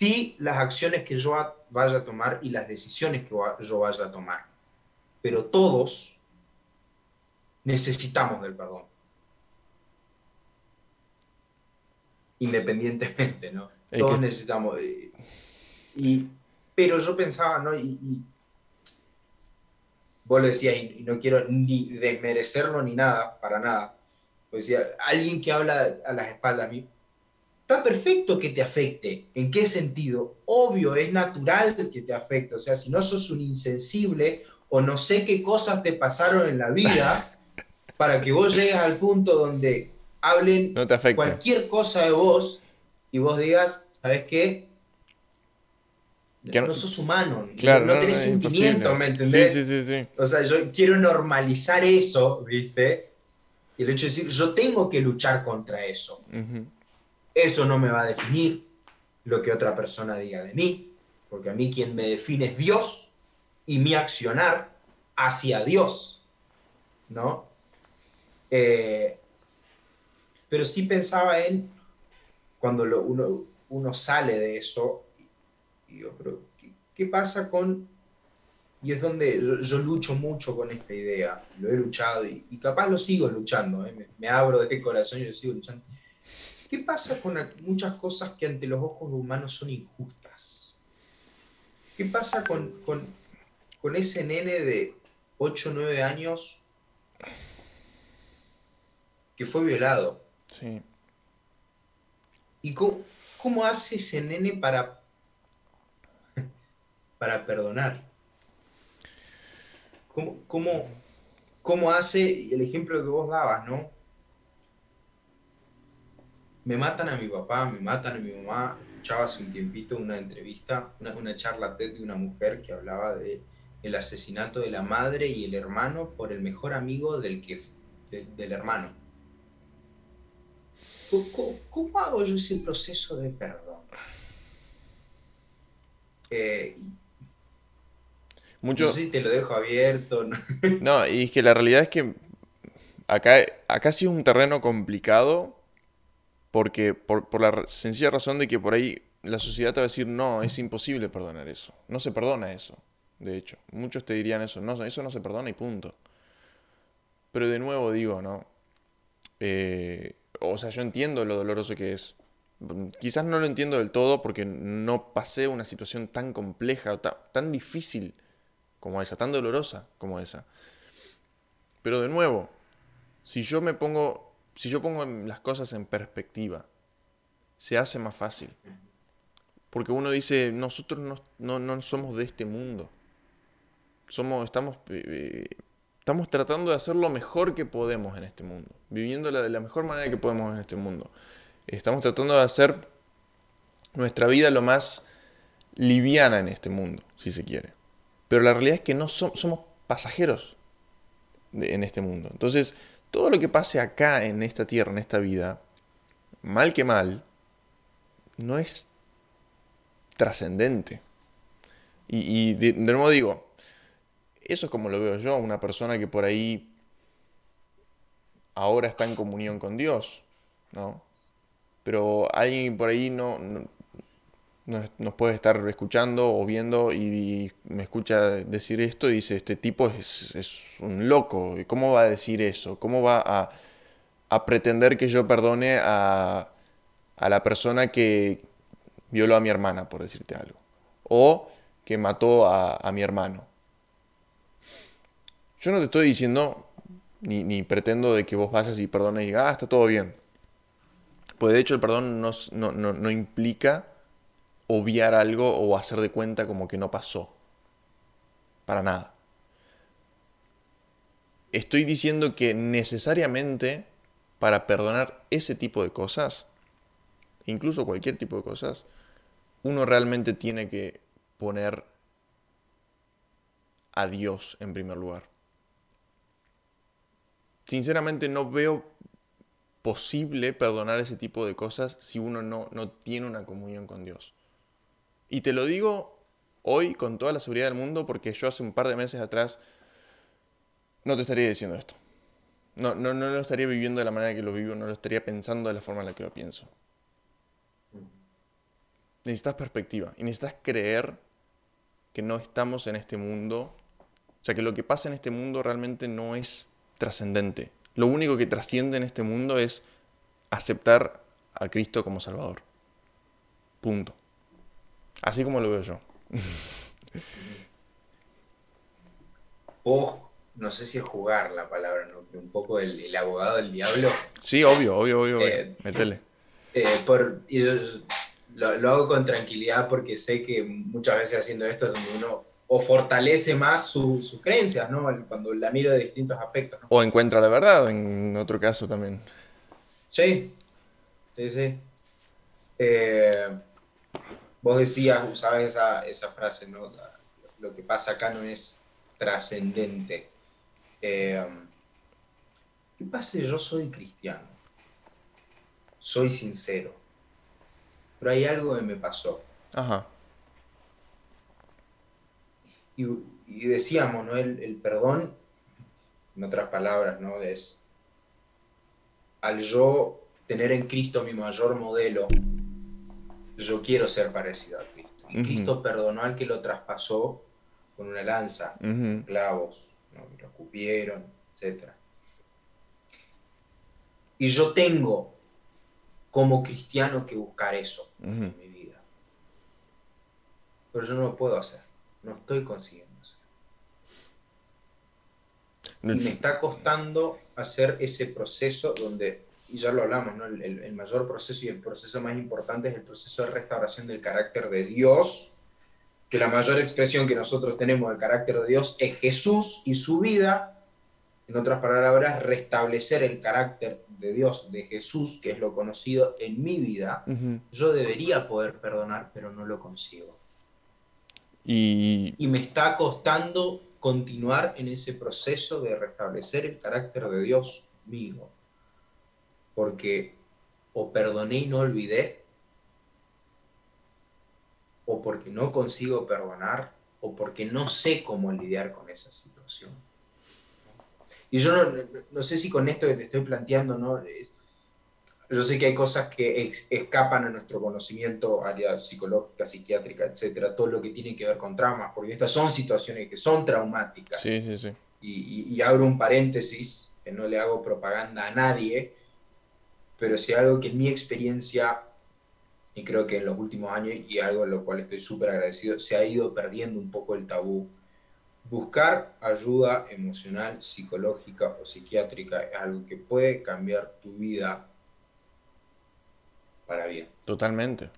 B: sí las acciones que yo vaya a tomar y las decisiones que yo vaya a tomar. Pero todos necesitamos del perdón. Independientemente, ¿no? Todos necesitamos. Y, pero yo pensaba, ¿no? Y, vos lo decías, y, no quiero ni desmerecerlo ni nada, para nada. Pues decía, alguien que habla a las espaldas, Está perfecto que te afecte. ¿En qué sentido? Obvio, es natural que te afecte. O sea, si no sos un insensible o no sé qué cosas te pasaron en la vida [LAUGHS] para que vos llegues al punto donde hablen cualquier cosa de vos y vos digas, ¿sabes qué? no, sos humano, claro, no, tenés sentimiento, ¿me entendés?
A: Sí, sí, sí,
B: O sea, yo quiero normalizar eso, ¿viste? Y el hecho de decir, yo tengo que luchar contra eso. Eso no me va a definir lo que otra persona diga de mí, porque a mí quien me define es Dios y mi accionar hacia Dios, ¿no? Eh, pero sí pensaba en, cuando uno, sale de eso, y yo, pero, ¿qué, pasa con y es donde yo, lucho mucho con esta idea, lo he luchado y, capaz lo sigo luchando, ¿eh? me, me, abro de corazón y lo sigo luchando. ¿Qué pasa con muchas cosas que ante los ojos humanos son injustas? ¿Qué pasa con, ese nene de 8 o 9 años que fue violado?
A: Sí.
B: ¿Y cómo, hace ese nene para, [LAUGHS] para perdonar? ¿Cómo, cómo, cómo hace el ejemplo que vos dabas, ¿no? Me matan a mi papá, me matan a mi mamá. Escuchaba hace un tiempito una entrevista, una, una charla TED de una mujer que hablaba de el asesinato de la madre y el hermano por el mejor amigo del, que, del hermano. ¿Cómo, hago yo ese proceso de perdón? Eh,
A: Mucho... No
B: sé si te lo dejo abierto.
A: ¿no? [LAUGHS] no, y es que la realidad es que acá, acá sí es un terreno complicado porque por, la sencilla razón de que por ahí la sociedad te va a decir, no, es imposible perdonar eso. No se perdona eso, de hecho. Muchos te dirían eso, no, eso no se perdona y punto. Pero de nuevo digo, ¿no? eh, o sea, yo entiendo lo doloroso que es. Quizás no lo entiendo del todo porque no pasé una situación tan compleja o tan difícil como esa, tan dolorosa como esa. Pero de nuevo, si yo me pongo, si yo pongo las cosas en perspectiva, se hace más fácil. Porque uno dice, nosotros no, somos de este mundo. Somos, estamos, eh, eh, estamos tratando de hacer lo mejor que podemos en este mundo. Viviéndola de la mejor manera que podemos en este mundo. Estamos tratando de hacer nuestra vida lo más liviana en este mundo, si se quiere. Pero la realidad es que no somos pasajeros en este mundo. Entonces, todo lo que pase acá en esta tierra, en esta vida, mal que mal, no es trascendente. Y, de, nuevo digo, eso es como lo veo yo, una persona que por ahí ahora está en comunión con Dios, ¿no? Pero alguien por ahí no, nos puede estar escuchando o viendo y, me escucha decir esto y dice, este tipo es, es un loco, ¿cómo va a decir eso? ¿Cómo va a, a pretender que yo perdone a, a la persona que, violó a mi hermana, por decirte algo. O que mató a, mi hermano. Yo no te estoy diciendo, ni, pretendo de que vos vayas y perdones y digas, ah, está todo bien. Pues de hecho el perdón no, no implica obviar algo o hacer de cuenta como que no pasó. Para nada. Estoy diciendo que necesariamente para perdonar ese tipo de cosas, incluso cualquier tipo de cosas, uno realmente tiene que poner a Dios en primer lugar. Sinceramente no veo posible perdonar ese tipo de cosas si uno no, no tiene una comunión con Dios. Y te lo digo hoy con toda la seguridad del mundo porque yo hace un par de meses atrás no te estaría diciendo esto. No, no, no lo estaría viviendo de la manera que lo vivo, no lo estaría pensando de la forma en la que lo pienso necesitas perspectiva y necesitas creer que no estamos en este mundo, o sea, que lo que pasa en este mundo realmente no es trascendente. Lo único que trasciende en este mundo es aceptar a Cristo como Salvador. Punto. Así como lo veo yo.
B: o, no sé si es jugar la palabra, ¿no? un poco el, abogado del diablo.
A: Sí, obvio, obvio, obvio. Eh, Métele.
B: Eh, por, lo, hago con tranquilidad porque sé que muchas veces haciendo esto es donde uno o fortalece más sus creencias, ¿no? Cuando la miro de distintos aspectos.
A: O encuentra la verdad, en otro caso también.
B: Sí, sí, sí. Eh, vos decías, usabas esa, esa frase, ¿no? Lo que pasa acá no es trascendente. Eh, ¿Qué pasa yo soy cristiano? Soy sincero pero hay algo que me pasó. Ajá. Y, decíamos, ¿no? El, perdón, en otras palabras, ¿no? Es al yo tener en Cristo mi mayor modelo, yo quiero ser parecido a Cristo. Y Cristo perdonó al que lo traspasó con una lanza, clavos, ¿no? lo escupieron, etc. Y yo tengo como cristiano que buscar eso en mi vida. Pero yo no lo puedo hacer, no estoy consiguiendo hacer. Y me está costando hacer ese proceso donde, y ya lo hablamos, ¿no? el, el mayor proceso y el proceso más importante es el proceso de restauración del carácter de Dios, que la mayor expresión que nosotros tenemos del carácter de Dios es Jesús y su vida, en otras palabras, restablecer el carácter de Dios, de Jesús, que es lo conocido en mi vida, yo debería poder perdonar, pero no lo consigo. Y... y me está costando continuar en ese proceso de restablecer el carácter de Dios mío. Porque o perdoné y no olvidé, o porque no consigo perdonar, o porque no sé cómo lidiar con esa situación. Y yo no, sé si con esto que te estoy planteando, ¿no? yo sé que hay cosas que escapan a nuestro conocimiento, área psicológica, psiquiátrica, etcétera, todo lo que tiene que ver con traumas, porque estas son situaciones que son traumáticas.
A: Sí, sí, sí.
B: Y, abro un paréntesis, que no le hago propaganda a nadie, pero si algo que en mi experiencia, y creo que en los últimos años, y algo en lo cual estoy súper agradecido, se ha ido perdiendo un poco el tabú. Buscar ayuda emocional, psicológica o psiquiátrica es algo que puede cambiar tu vida para bien.
A: Totalmente.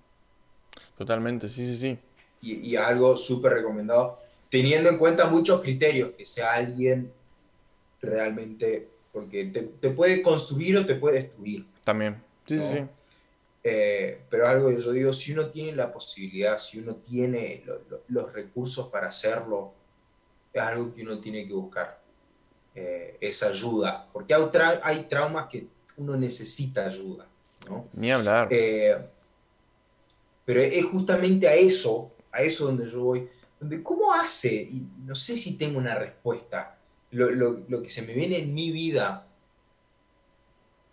A: Totalmente, sí, sí, sí.
B: Y, y algo súper recomendado, teniendo en cuenta muchos criterios, que sea alguien realmente, porque te, te puede construir o te puede destruir.
A: También, sí, sí, sí.
B: Eh, pero algo que yo digo, si uno tiene la posibilidad, si uno tiene lo- lo- los recursos para hacerlo, es algo que uno tiene que buscar, eh, esa ayuda, porque hay, tra- hay traumas que uno necesita ayuda, ¿no?
A: Ni hablar.
B: Eh, pero es justamente a eso, a eso donde yo voy, donde cómo hace, y no sé si tengo una respuesta, lo, lo- lo que se me viene en mi vida,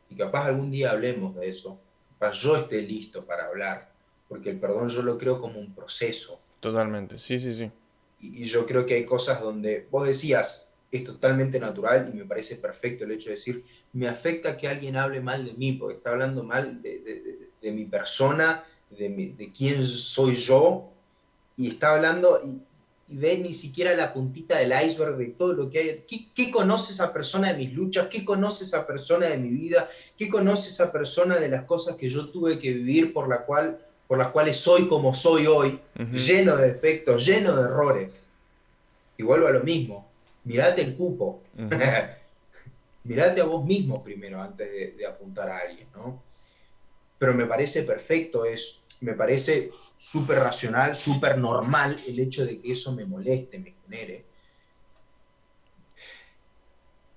B: y capaz algún día hablemos de eso, capaz yo esté listo para hablar, porque el perdón yo lo creo como un proceso,
A: Totalmente, sí, sí, sí.
B: y, y yo creo que hay cosas donde vos decías, es totalmente natural y me parece perfecto el hecho de decir, me afecta que alguien hable mal de mí, porque está hablando mal de, de- de- de mi persona, de, mi- de quién soy yo, y está hablando y, y ve ni siquiera la puntita del iceberg de todo lo que hay. ¿Qué, qué conoce esa persona de mis luchas? ¿Qué conoce esa persona de mi vida? ¿Qué conoce esa persona de las cosas que yo tuve que vivir por, la cual, por las cuales soy como soy hoy? Lleno de defectos, lleno de errores. Y vuelvo a lo mismo, mirate el cupo, [LAUGHS] mirate a vos mismo primero antes de, de apuntar a alguien, ¿no? Pero me parece perfecto, es, me parece súper racional, súper normal el hecho de que eso me moleste, me genere.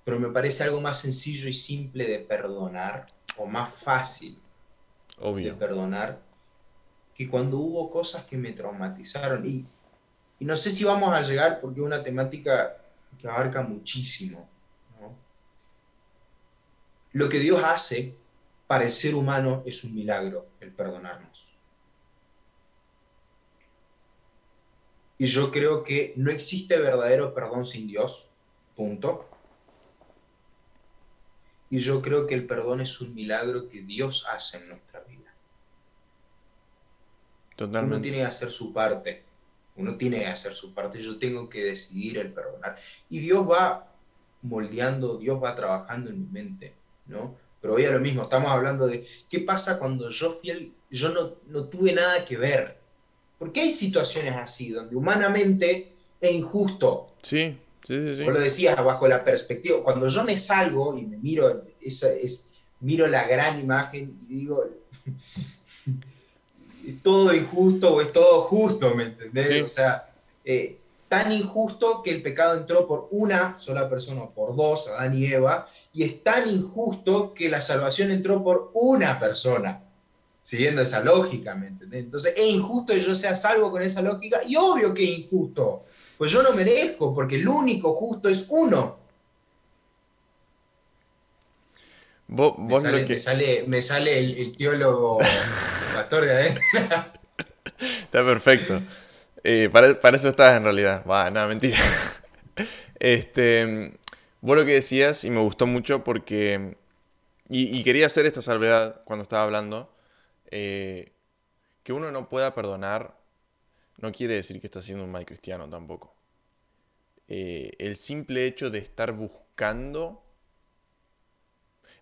B: Pero me parece algo más sencillo y simple de perdonar, o más fácil de
A: Obvio.
B: perdonar que cuando hubo cosas que me traumatizaron. Y, y no sé si vamos a llegar porque es una temática que abarca muchísimo. ¿no? Lo que Dios hace para el ser humano es un milagro, el perdonarnos. Y yo creo que no existe verdadero perdón sin Dios, punto. Y yo creo que el perdón es un milagro que Dios hace en nuestra vida. Uno
A: Totalmente.
B: tiene que hacer su parte. Uno tiene que hacer su parte. Yo tengo que decidir el perdonar. Y Dios va moldeando, Dios va trabajando en mi mente, ¿no? Pero hoy a lo mismo, estamos hablando de qué pasa cuando yo fui el- yo no, no tuve nada que ver. Porque hay situaciones así, donde humanamente es injusto.
A: Sí, sí, sí.
B: Vos lo decías bajo la perspectiva. Cuando yo me salgo y me miro, esa, es, miro la gran imagen y digo, ¿es [LAUGHS] todo injusto o es todo justo? ¿Me entendés?
A: Sí.
B: O sea, eh, tan injusto que el pecado entró por una sola persona o por dos, Adán y Eva, y es tan injusto que la salvación entró por una persona. Siguiendo esa lógica, ¿me entendés? Entonces es injusto que yo sea salvo con esa lógica, y obvio que es injusto. Pues yo no merezco, porque el único justo es uno.
A: Vos,
B: Me
A: vos
B: sale,
A: lo que...
B: me sale, me sale el, el teólogo [LAUGHS] pastor de adentro.
A: Está perfecto. Eh, para, para eso estás en realidad. Va, nada, mentira. Este, vos lo que decías y me gustó mucho porque... Y, y quería hacer esta salvedad cuando estaba hablando. Eh, que uno no pueda perdonar no quiere decir que está siendo un mal cristiano tampoco. Eh, el simple hecho de estar buscando...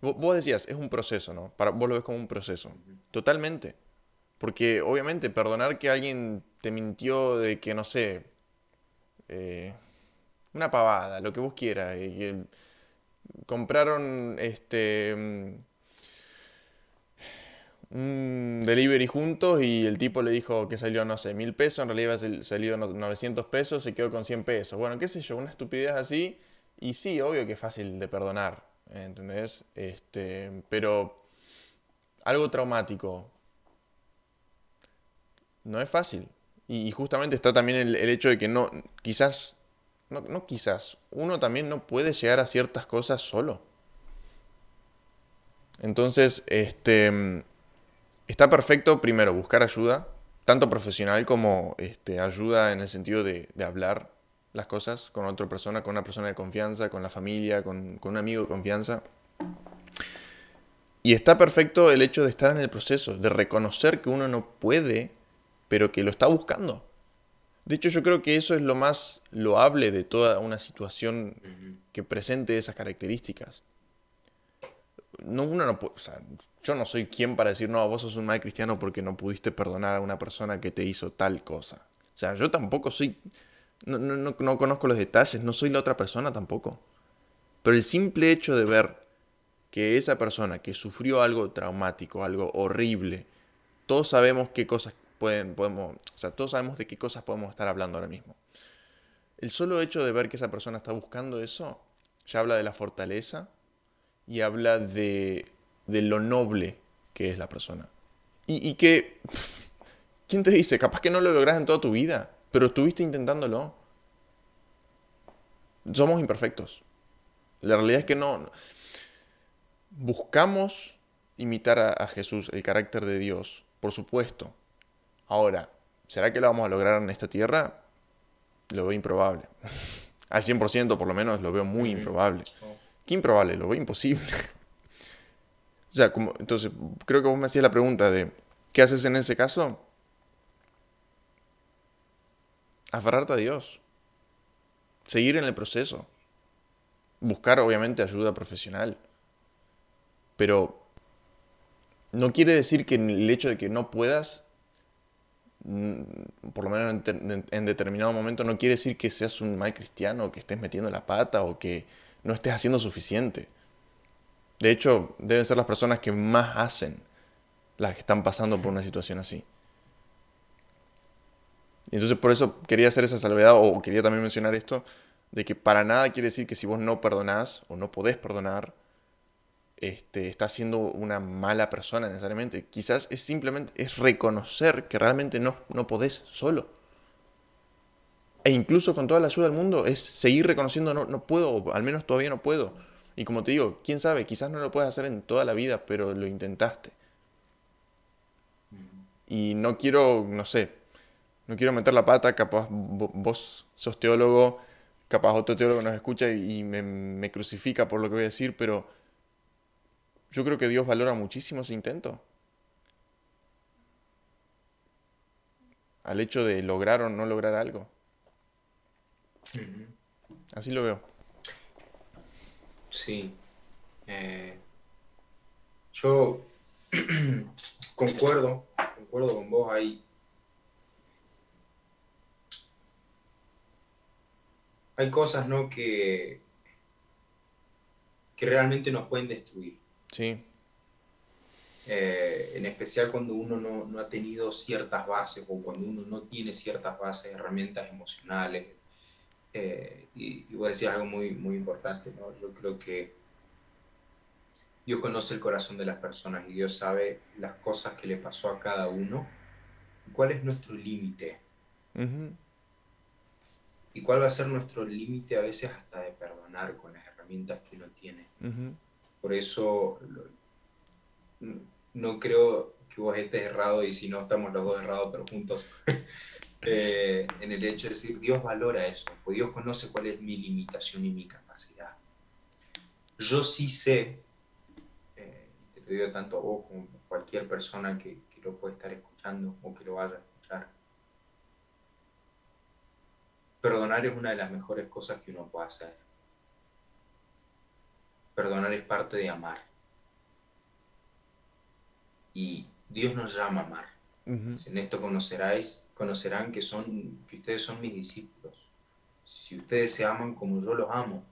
A: Vos, decías, es un proceso, ¿no? Para, vos lo ves como un proceso. Totalmente. Porque obviamente perdonar que alguien te mintió de que, no sé, eh, una pavada, lo que vos quieras, que compraron este mm, un delivery juntos y el tipo le dijo que salió, no sé, mil pesos, en realidad salido no- 900 pesos, se quedó con 100 pesos. Bueno, qué sé yo, una estupidez así, y sí, obvio que es fácil de perdonar, ¿entendés? Este, pero algo traumático, no es fácil. Y, y justamente está también el, el hecho de que no, quizás, no, no quizás, uno también no puede llegar a ciertas cosas solo. Entonces, este, está perfecto primero buscar ayuda, tanto profesional como este, ayuda en el sentido de, de hablar las cosas con otra persona, con una persona de confianza, con la familia, con, con un amigo de confianza. Y está perfecto el hecho de estar en el proceso, de reconocer que uno no puede, pero que lo está buscando. De hecho, yo creo que eso es lo más loable de toda una situación que presente esas características. No, no puede, yo no soy quien para decir, no, vos sos un mal cristiano porque no pudiste perdonar a una persona que te hizo tal cosa. O sea, yo tampoco soy, no, no, no conozco los detalles, no soy la otra persona tampoco. Pero el simple hecho de ver que esa persona que sufrió algo traumático, algo horrible, todos sabemos qué cosas podemos, o sea, todos sabemos de qué cosas podemos estar hablando ahora mismo. El solo hecho de ver que esa persona está buscando eso, ya habla de la fortaleza y habla de, de lo noble que es la persona. Y, y que, [LAUGHS] ¿quién te dice? Capaz que no lo logras en toda tu vida, pero estuviste intentándolo. Somos imperfectos. La realidad es que no. Buscamos imitar a Jesús, el carácter de Dios, por supuesto. Ahora, ¿será que lo vamos a lograr en esta tierra? Lo veo improbable. [LAUGHS] Al 100% por lo menos lo veo muy improbable. ¿Qué improbable? Lo veo imposible. [LAUGHS] o sea, como, entonces, creo que vos me hacías la pregunta de, ¿qué haces en ese caso? Aferrarte a Dios. Seguir en el proceso. Buscar, obviamente, ayuda profesional. Pero no quiere decir que el hecho de que no puedas Mm, por lo menos en, determinado momento, no quiere decir que seas un mal cristiano, que estés metiendo la pata o que no estés haciendo suficiente. De hecho, deben ser las personas que más hacen las que están pasando por una situación así. Y entonces por eso quería hacer esa salvedad o quería también mencionar esto, de que para nada quiere decir que si vos no perdonás o no podés perdonar, este, está siendo una mala persona necesariamente. Quizás es simplemente es reconocer que realmente no, no podés solo. E incluso con toda la ayuda del mundo es seguir reconociendo no, no puedo, o al menos todavía no puedo. Y como te digo, quién sabe, quizás no lo puedes hacer en toda la vida, pero lo intentaste. Y no quiero, no sé, no quiero meter la pata, capaz vos sos teólogo, capaz otro teólogo nos escucha y me, me crucifica por lo que voy a decir, pero yo creo que Dios valora muchísimo ese intento. Al hecho de lograr o no lograr algo. Así lo veo.
B: Sí. Eh, yo [CLEARS THROAT] concuerdo, concuerdo con vos ahí. Hay cosas, ¿no? Que, que realmente nos pueden destruir. Sí. Eh, en especial cuando uno no, ha tenido ciertas bases o cuando uno no tiene ciertas bases, herramientas emocionales. Eh, y, voy a decir algo muy, muy importante, ¿no? Yo creo que Dios conoce el corazón de las personas y Dios sabe las cosas que le pasó a cada uno y cuál es nuestro límite. Y cuál va a ser nuestro límite a veces hasta de perdonar con las herramientas que uno tiene. Por eso no creo que vos estés errado y si no estamos los dos errados pero juntos [LAUGHS] eh, en el hecho de decir Dios valora eso, porque Dios conoce cuál es mi limitación y mi capacidad. Yo sí sé, eh, te lo digo tanto a vos como a cualquier persona que, que lo pueda estar escuchando o que lo vaya a escuchar, perdonar es una de las mejores cosas que uno puede hacer Perdonar es parte de amar. Y Dios nos llama a amar. En esto conoceráis, conocerán que, son, que ustedes son mis discípulos. Si ustedes se aman como yo los amo.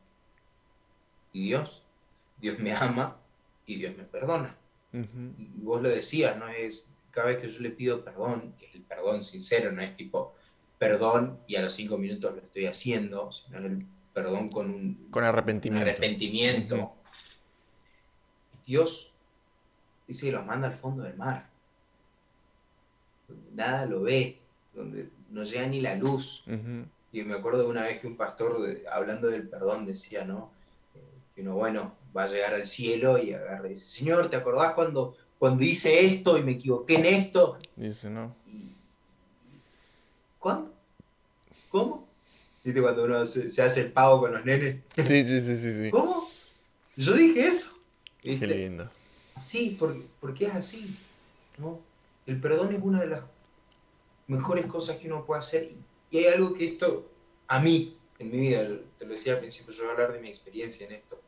B: Y Dios, Dios me ama y Dios me perdona. Y vos lo decías, ¿no? Es cada vez que yo le pido perdón, que es el perdón sincero, no es tipo perdón y a los cinco minutos lo estoy haciendo, sino el perdón con un
A: con arrepentimiento.
B: arrepentimiento. Dios dice que los manda al fondo del mar, donde nada lo ve, donde no llega ni la luz. Y me acuerdo de una vez que un pastor, hablando del perdón, decía, ¿no? Eh, que uno, bueno, va a llegar al cielo y agarra y dice, Señor, ¿te acordás cuando, cuando hice esto y me equivoqué en esto?
A: Dice, no.
B: ¿Cuándo? ¿Cómo? ¿Viste cuando uno se, hace el pavo con los nenes? [LAUGHS]
A: Sí, sí, sí, sí, sí.
B: ¿Cómo? Yo dije eso.
A: Qué lindo.
B: Sí, porque, porque es así. ¿no? El perdón es una de las mejores cosas que uno puede hacer. Y hay algo que esto, a mí, en mi vida, te lo decía al principio, yo voy a hablar de mi experiencia en esto.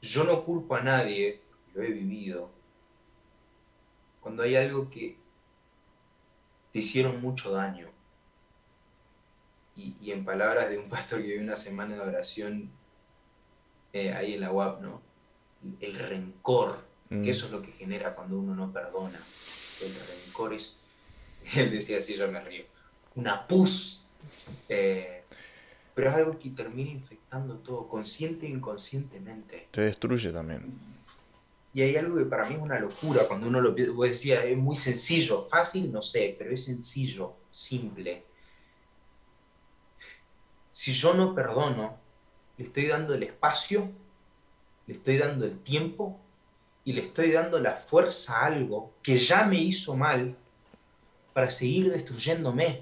B: Yo no culpo a nadie, lo he vivido, cuando hay algo que te hicieron mucho daño. Y, en palabras de un pastor que vive una semana de oración eh, ahí en la UAP, ¿no? El rencor, que mm. eso es lo que genera cuando uno no perdona. El rencor es, [LAUGHS] él decía así, yo me río, una pus. Eh, pero es algo que termina infectando todo, consciente e inconscientemente.
A: Te destruye también.
B: Y hay algo que para mí es una locura cuando uno lo vos decía, es muy sencillo, fácil, no sé, pero es sencillo, simple. Si yo no perdono, le estoy dando el espacio, le estoy dando el tiempo y le estoy dando la fuerza a algo que ya me hizo mal para seguir destruyéndome.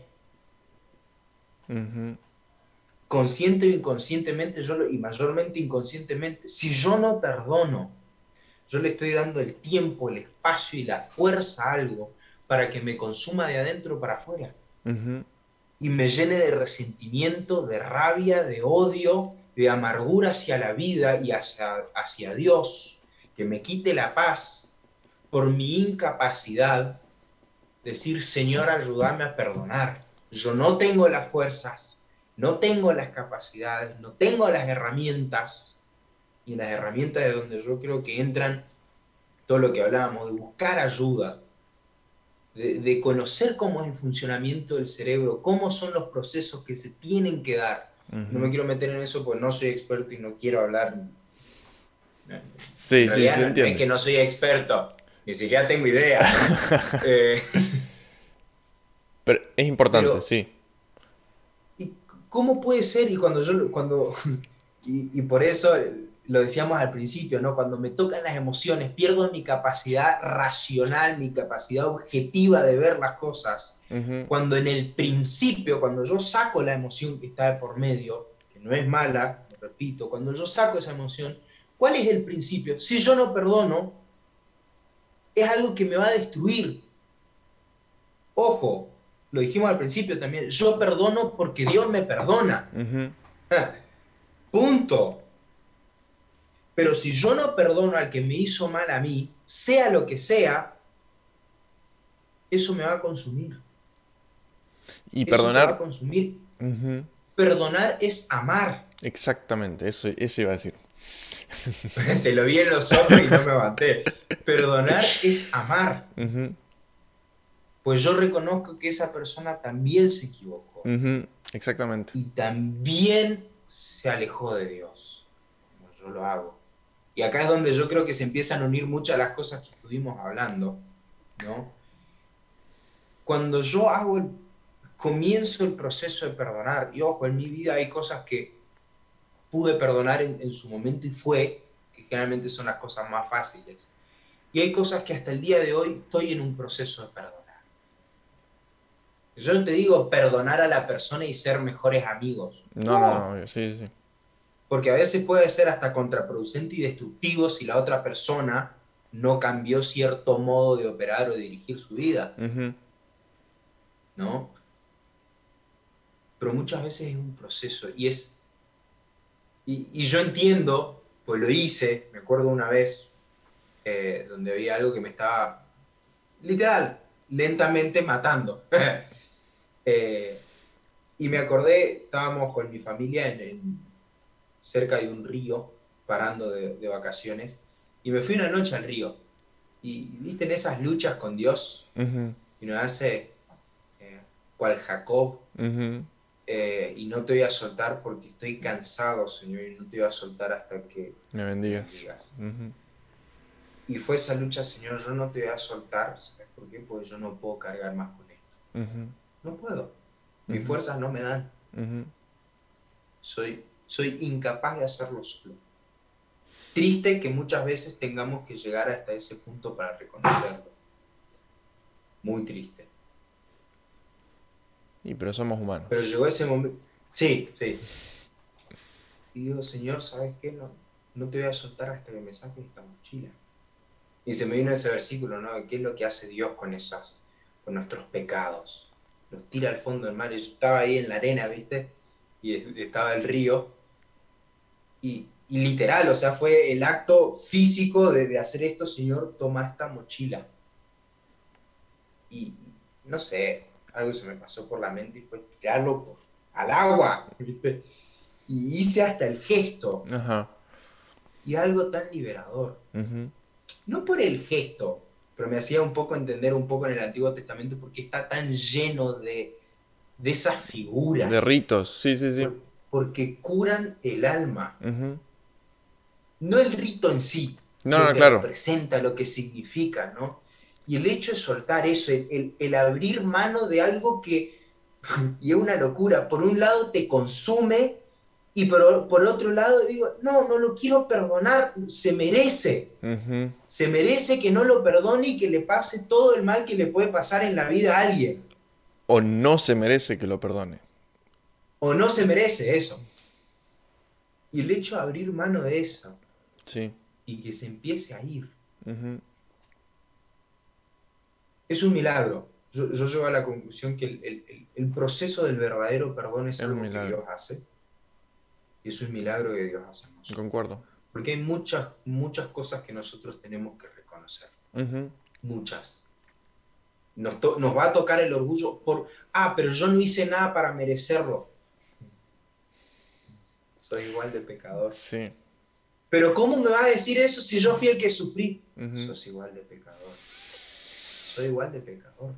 B: Consciente o inconscientemente, yo y mayormente inconscientemente, si yo no perdono, yo le estoy dando el tiempo, el espacio y la fuerza a algo para que me consuma de adentro para afuera. Y me llene de resentimiento, de rabia, de odio, de amargura hacia la vida y hacia, hacia Dios. Que me quite la paz por mi incapacidad. Decir, Señor, ayúdame a perdonar. Yo no tengo las fuerzas, no tengo las capacidades, no tengo las herramientas y en las herramientas de donde yo creo que entran todo lo que hablábamos, de buscar ayuda, de, conocer cómo es el funcionamiento del cerebro, cómo son los procesos que se tienen que dar. No me quiero meter en eso porque no soy experto y no quiero hablar.
A: Sí, sí, sí, entiendo.
B: Es que no soy experto, ni siquiera tengo idea. [LAUGHS]
A: Eh, Pero es importante, sí.
B: ¿Y cómo puede ser? Y cuando yo, cuando, [LAUGHS] y, y por eso lo decíamos al principio, ¿no? Cuando me tocan las emociones, pierdo mi capacidad racional, mi capacidad objetiva de ver las cosas. Cuando en el principio, cuando yo saco la emoción que está de por medio, que no es mala, repito, cuando yo saco esa emoción, ¿cuál es el principio? Si yo no perdono, es algo que me va a destruir. Ojo, lo dijimos al principio también, yo perdono porque Dios me perdona. Punto. Pero si yo no perdono al que me hizo mal a mí, sea lo que sea, eso me va a consumir.
A: Y perdonar.
B: va a consumir. Perdonar es amar.
A: Exactamente, eso, eso iba a decir. [LAUGHS]
B: Te lo vi en los ojos y no me aguanté. Perdonar es amar. Pues yo reconozco que esa persona también se equivocó.
A: Exactamente.
B: Y también se alejó de Dios, como yo lo hago. Y acá es donde yo creo que se empiezan a unir muchas las cosas que estuvimos hablando, ¿no? Cuando yo hago el, comienzo el proceso de perdonar, y ojo, en mi vida hay cosas que pude perdonar en, su momento y fue, que generalmente son las cosas más fáciles. Y hay cosas que hasta el día de hoy estoy en un proceso de perdonar. Yo no te digo perdonar a la persona y ser mejores amigos.
A: No, no, no, sí, sí
B: porque a veces puede ser hasta contraproducente y destructivo si la otra persona no cambió cierto modo de operar o dirigir su vida. ¿No? Pero muchas veces es un proceso y es... Y, yo entiendo, pues lo hice, me acuerdo una vez, eh, donde había algo que me estaba, literal, lentamente matando. [LAUGHS] Eh, y me acordé, estábamos con mi familia en cerca de un río, parando de, vacaciones, y me fui una noche al río. Y viste en esas luchas con Dios, y nos hace eh, cual Jacob, eh, y no te voy a soltar porque estoy cansado, Señor, y no te voy a soltar hasta que
A: me bendigas.
B: Y fue esa lucha, Señor, yo no te voy a soltar, ¿sabes por qué? Porque yo no puedo cargar más con esto. No puedo. Mis fuerzas no me dan. Soy soy incapaz de hacerlo solo. Triste que muchas veces tengamos que llegar hasta ese punto para reconocerlo. Muy triste.
A: Y pero somos humanos.
B: Pero llegó ese momento. Sí, sí. Y digo, Señor, ¿sabes qué? No, no te voy a soltar hasta que me saques esta mochila. Y se me vino ese versículo, ¿no? ¿Qué es lo que hace Dios con esas, con nuestros pecados? Los tira al fondo del mar. Yo estaba ahí en la arena, ¿viste? Y estaba el río. Y, literal, o sea, fue el acto físico de, de hacer esto, Señor, toma esta mochila. Y no sé, algo se me pasó por la mente y fue tirarlo al agua, [LAUGHS] ¿viste? Y hice hasta el gesto. Ajá y algo tan liberador. No por el gesto, pero me hacía un poco entender un poco en el Antiguo Testamento porque está tan lleno de, de esas figuras.
A: De ritos, sí, sí, sí.
B: porque curan el alma. No el rito en sí.
A: No, no, claro.
B: Representa lo que significa, ¿no? Y el hecho de soltar eso, el, el abrir mano de algo que, [LAUGHS] y es una locura, por un lado te consume y por, por otro lado digo, no, no lo quiero perdonar, se merece. Se merece que no lo perdone y que le pase todo el mal que le puede pasar en la vida a alguien.
A: O no se merece que lo perdone.
B: O no se merece eso. Y el hecho de abrir mano de eso.
A: Sí.
B: Y que se empiece a ir. Es un milagro. Yo, yo, llego a la conclusión que el, el, proceso del verdadero perdón es, algo que Dios hace y es milagro que Dios hace.
A: Concuerdo.
B: Porque hay muchas, muchas cosas que nosotros tenemos que reconocer. Muchas. Nos, nos, va a tocar el orgullo por, ah, pero yo no hice nada para merecerlo. Soy igual de pecador.
A: Sí.
B: Pero ¿cómo me va a decir eso si yo fui el que sufrí? Soy igual de pecador. Soy igual de pecador.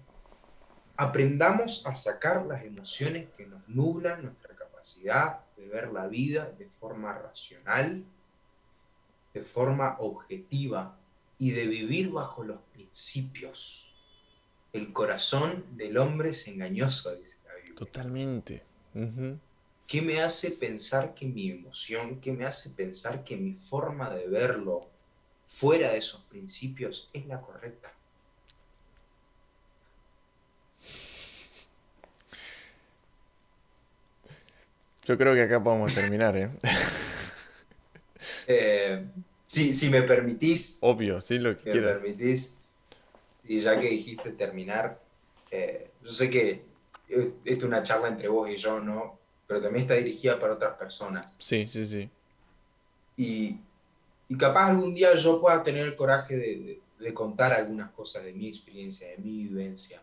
B: Aprendamos a sacar las emociones que nos nublan nuestra capacidad de ver la vida de forma racional, de forma objetiva y de vivir bajo los principios. El corazón del hombre es engañoso, dice la Biblia.
A: Totalmente.
B: ¿Qué me hace pensar que mi emoción, qué me hace pensar que mi forma de verlo fuera de esos principios es la correcta?
A: Yo creo que acá podemos terminar, ¿eh?
B: eh si me permitís.
A: Obvio, sí, lo que quieras.
B: me permitís. Y ya que dijiste terminar, eh, yo sé que esto es una charla entre vos y yo, ¿no? Pero también está dirigida para otras personas.
A: Sí, sí, sí.
B: Y, y capaz algún día yo pueda tener el coraje de, de contar algunas cosas de mi experiencia, de mi vivencia,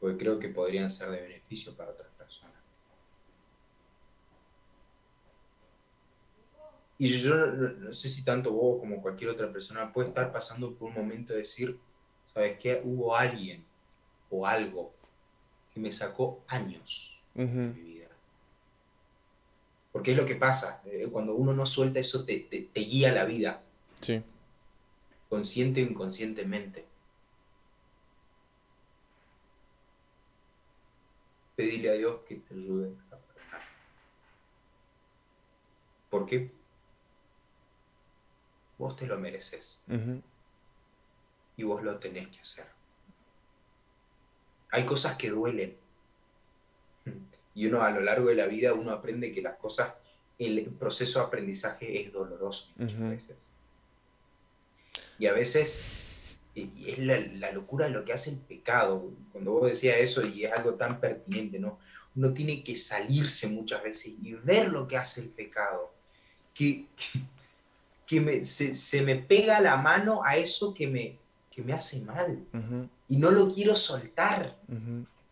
B: porque creo que podrían ser de beneficio para otras Y yo no, sé si tanto vos como cualquier otra persona puede estar pasando por un momento de decir, ¿sabes qué? Hubo alguien o algo que me sacó años de mi vida. Porque es lo que pasa, eh, cuando uno no suelta eso te, te, guía la vida.
A: Sí.
B: Consciente o inconscientemente. Pedirle a Dios que te ayude a perdonar. ¿Por qué? Vos te lo mereces. Y vos lo tenés que hacer. Hay cosas que duelen. Y uno a lo largo de la vida, uno aprende que las cosas, el proceso de aprendizaje es doloroso muchas veces. Y a veces y es la, locura de lo que hace el pecado. Cuando vos decías eso, y es algo tan pertinente, ¿no? Uno tiene que salirse muchas veces y ver lo que hace el pecado. que, que se, me pega la mano a eso que me, me hace mal. Y no lo quiero soltar.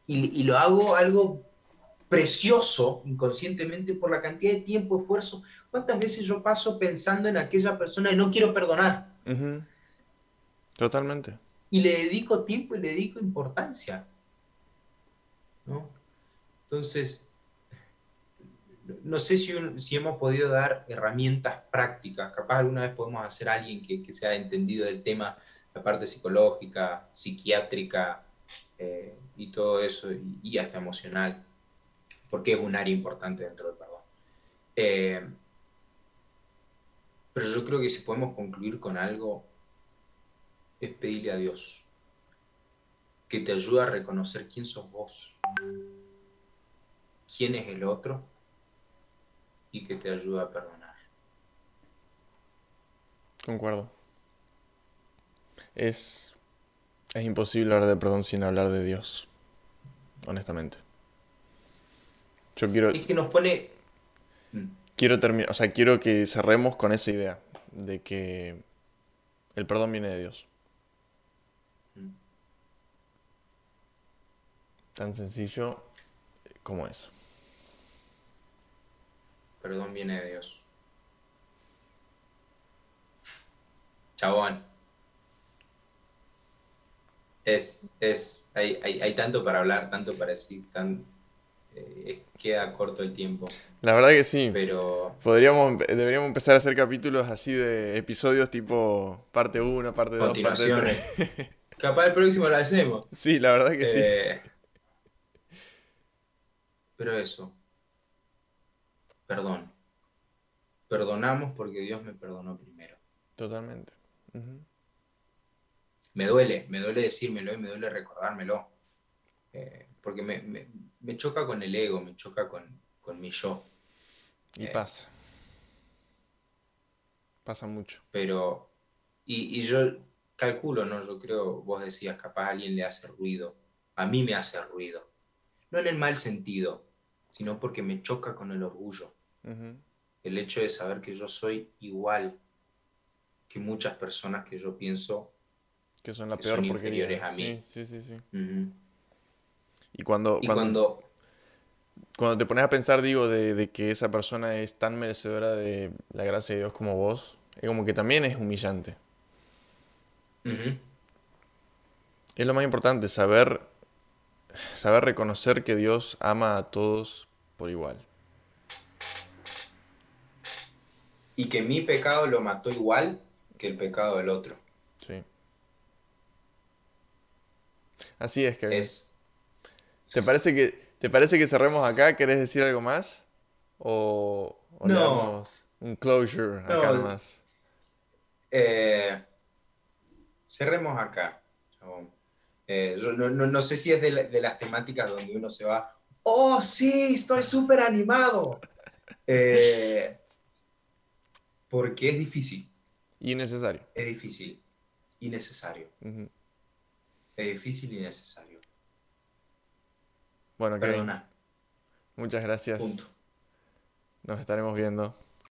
B: y, lo hago algo precioso inconscientemente por la cantidad de tiempo, esfuerzo. ¿Cuántas veces yo paso pensando en aquella persona y no quiero perdonar?
A: Totalmente.
B: Y le dedico tiempo y le dedico importancia. ¿no? Entonces, no sé si, si, hemos podido dar herramientas prácticas. Capaz alguna vez podemos hacer a alguien que, que sea entendido del tema, la parte psicológica, psiquiátrica eh, y todo eso, y, hasta emocional, porque es un área importante dentro del perdón. Eh, pero yo creo que si podemos concluir con algo, es pedirle a Dios que te ayude a reconocer quién sos vos, quién es el otro y que te ayuda a perdonar.
A: Concuerdo. Es, es imposible hablar de perdón sin hablar de Dios, honestamente. Yo quiero,
B: Es que nos pone. Mm,
A: quiero terminar, o sea, quiero que cerremos con esa idea de que el perdón viene de Dios.
B: mm.
A: Tan sencillo como eso.
B: Perdón viene de Dios. Chabón. Es, es, hay, hay, hay tanto para hablar, tanto para decir, tan, eh, queda corto el tiempo,
A: La verdad que sí.
B: pero
A: Podríamos, deberíamos empezar a hacer capítulos así de episodios tipo parte 1, parte 2, parte
B: continuaciones.
A: 3. [LAUGHS]
B: Capaz el próximo lo hacemos.
A: Sí, la verdad que sí.
B: Eh, pero eso, perdón. Perdonamos porque Dios me perdonó primero.
A: Totalmente.
B: Me duele, me duele decírmelo y me duele recordármelo. Eh, porque me, me- me choca con el ego, me choca con, con mi yo.
A: Y
B: Eh.
A: pasa. Pasa mucho.
B: Pero, y, y yo calculo, ¿no? Yo creo, vos decías, capaz a alguien le hace ruido. A mí me hace ruido. No en el mal sentido, sino porque me choca con el orgullo. El hecho de saber que yo soy igual que muchas personas que yo pienso.
A: Que son la
B: Que
A: peor
B: son inferiores a mí.
A: Sí, sí, sí. Y cuando,
B: Y
A: cuando,
B: cuando,
A: cuando te pones a pensar, digo, de, de que esa persona es tan merecedora de la gracia de Dios como vos, es como que también es humillante. Es lo más importante, saber, saber reconocer que Dios ama a todos por igual.
B: Y que mi pecado lo mató igual que el pecado del otro.
A: Sí. Así es, Kevin.
B: Es,
A: ¿Te parece que, ¿te parece que cerremos acá? ¿Querés decir algo más? ¿O, o le
B: No.
A: damos un closure acá
B: No.
A: nomás?
B: Eh, cerremos acá. Eh, yo no, no- no sé si es de, la- de las temáticas donde uno se va, oh sí, estoy súper animado. [LAUGHS] Eh, porque es difícil,
A: Innecesario.
B: es difícil y necesario. Es difícil y necesario.
A: Bueno, Kevin,
B: Perdona,
A: muchas gracias.
B: punto.
A: Nos estaremos viendo.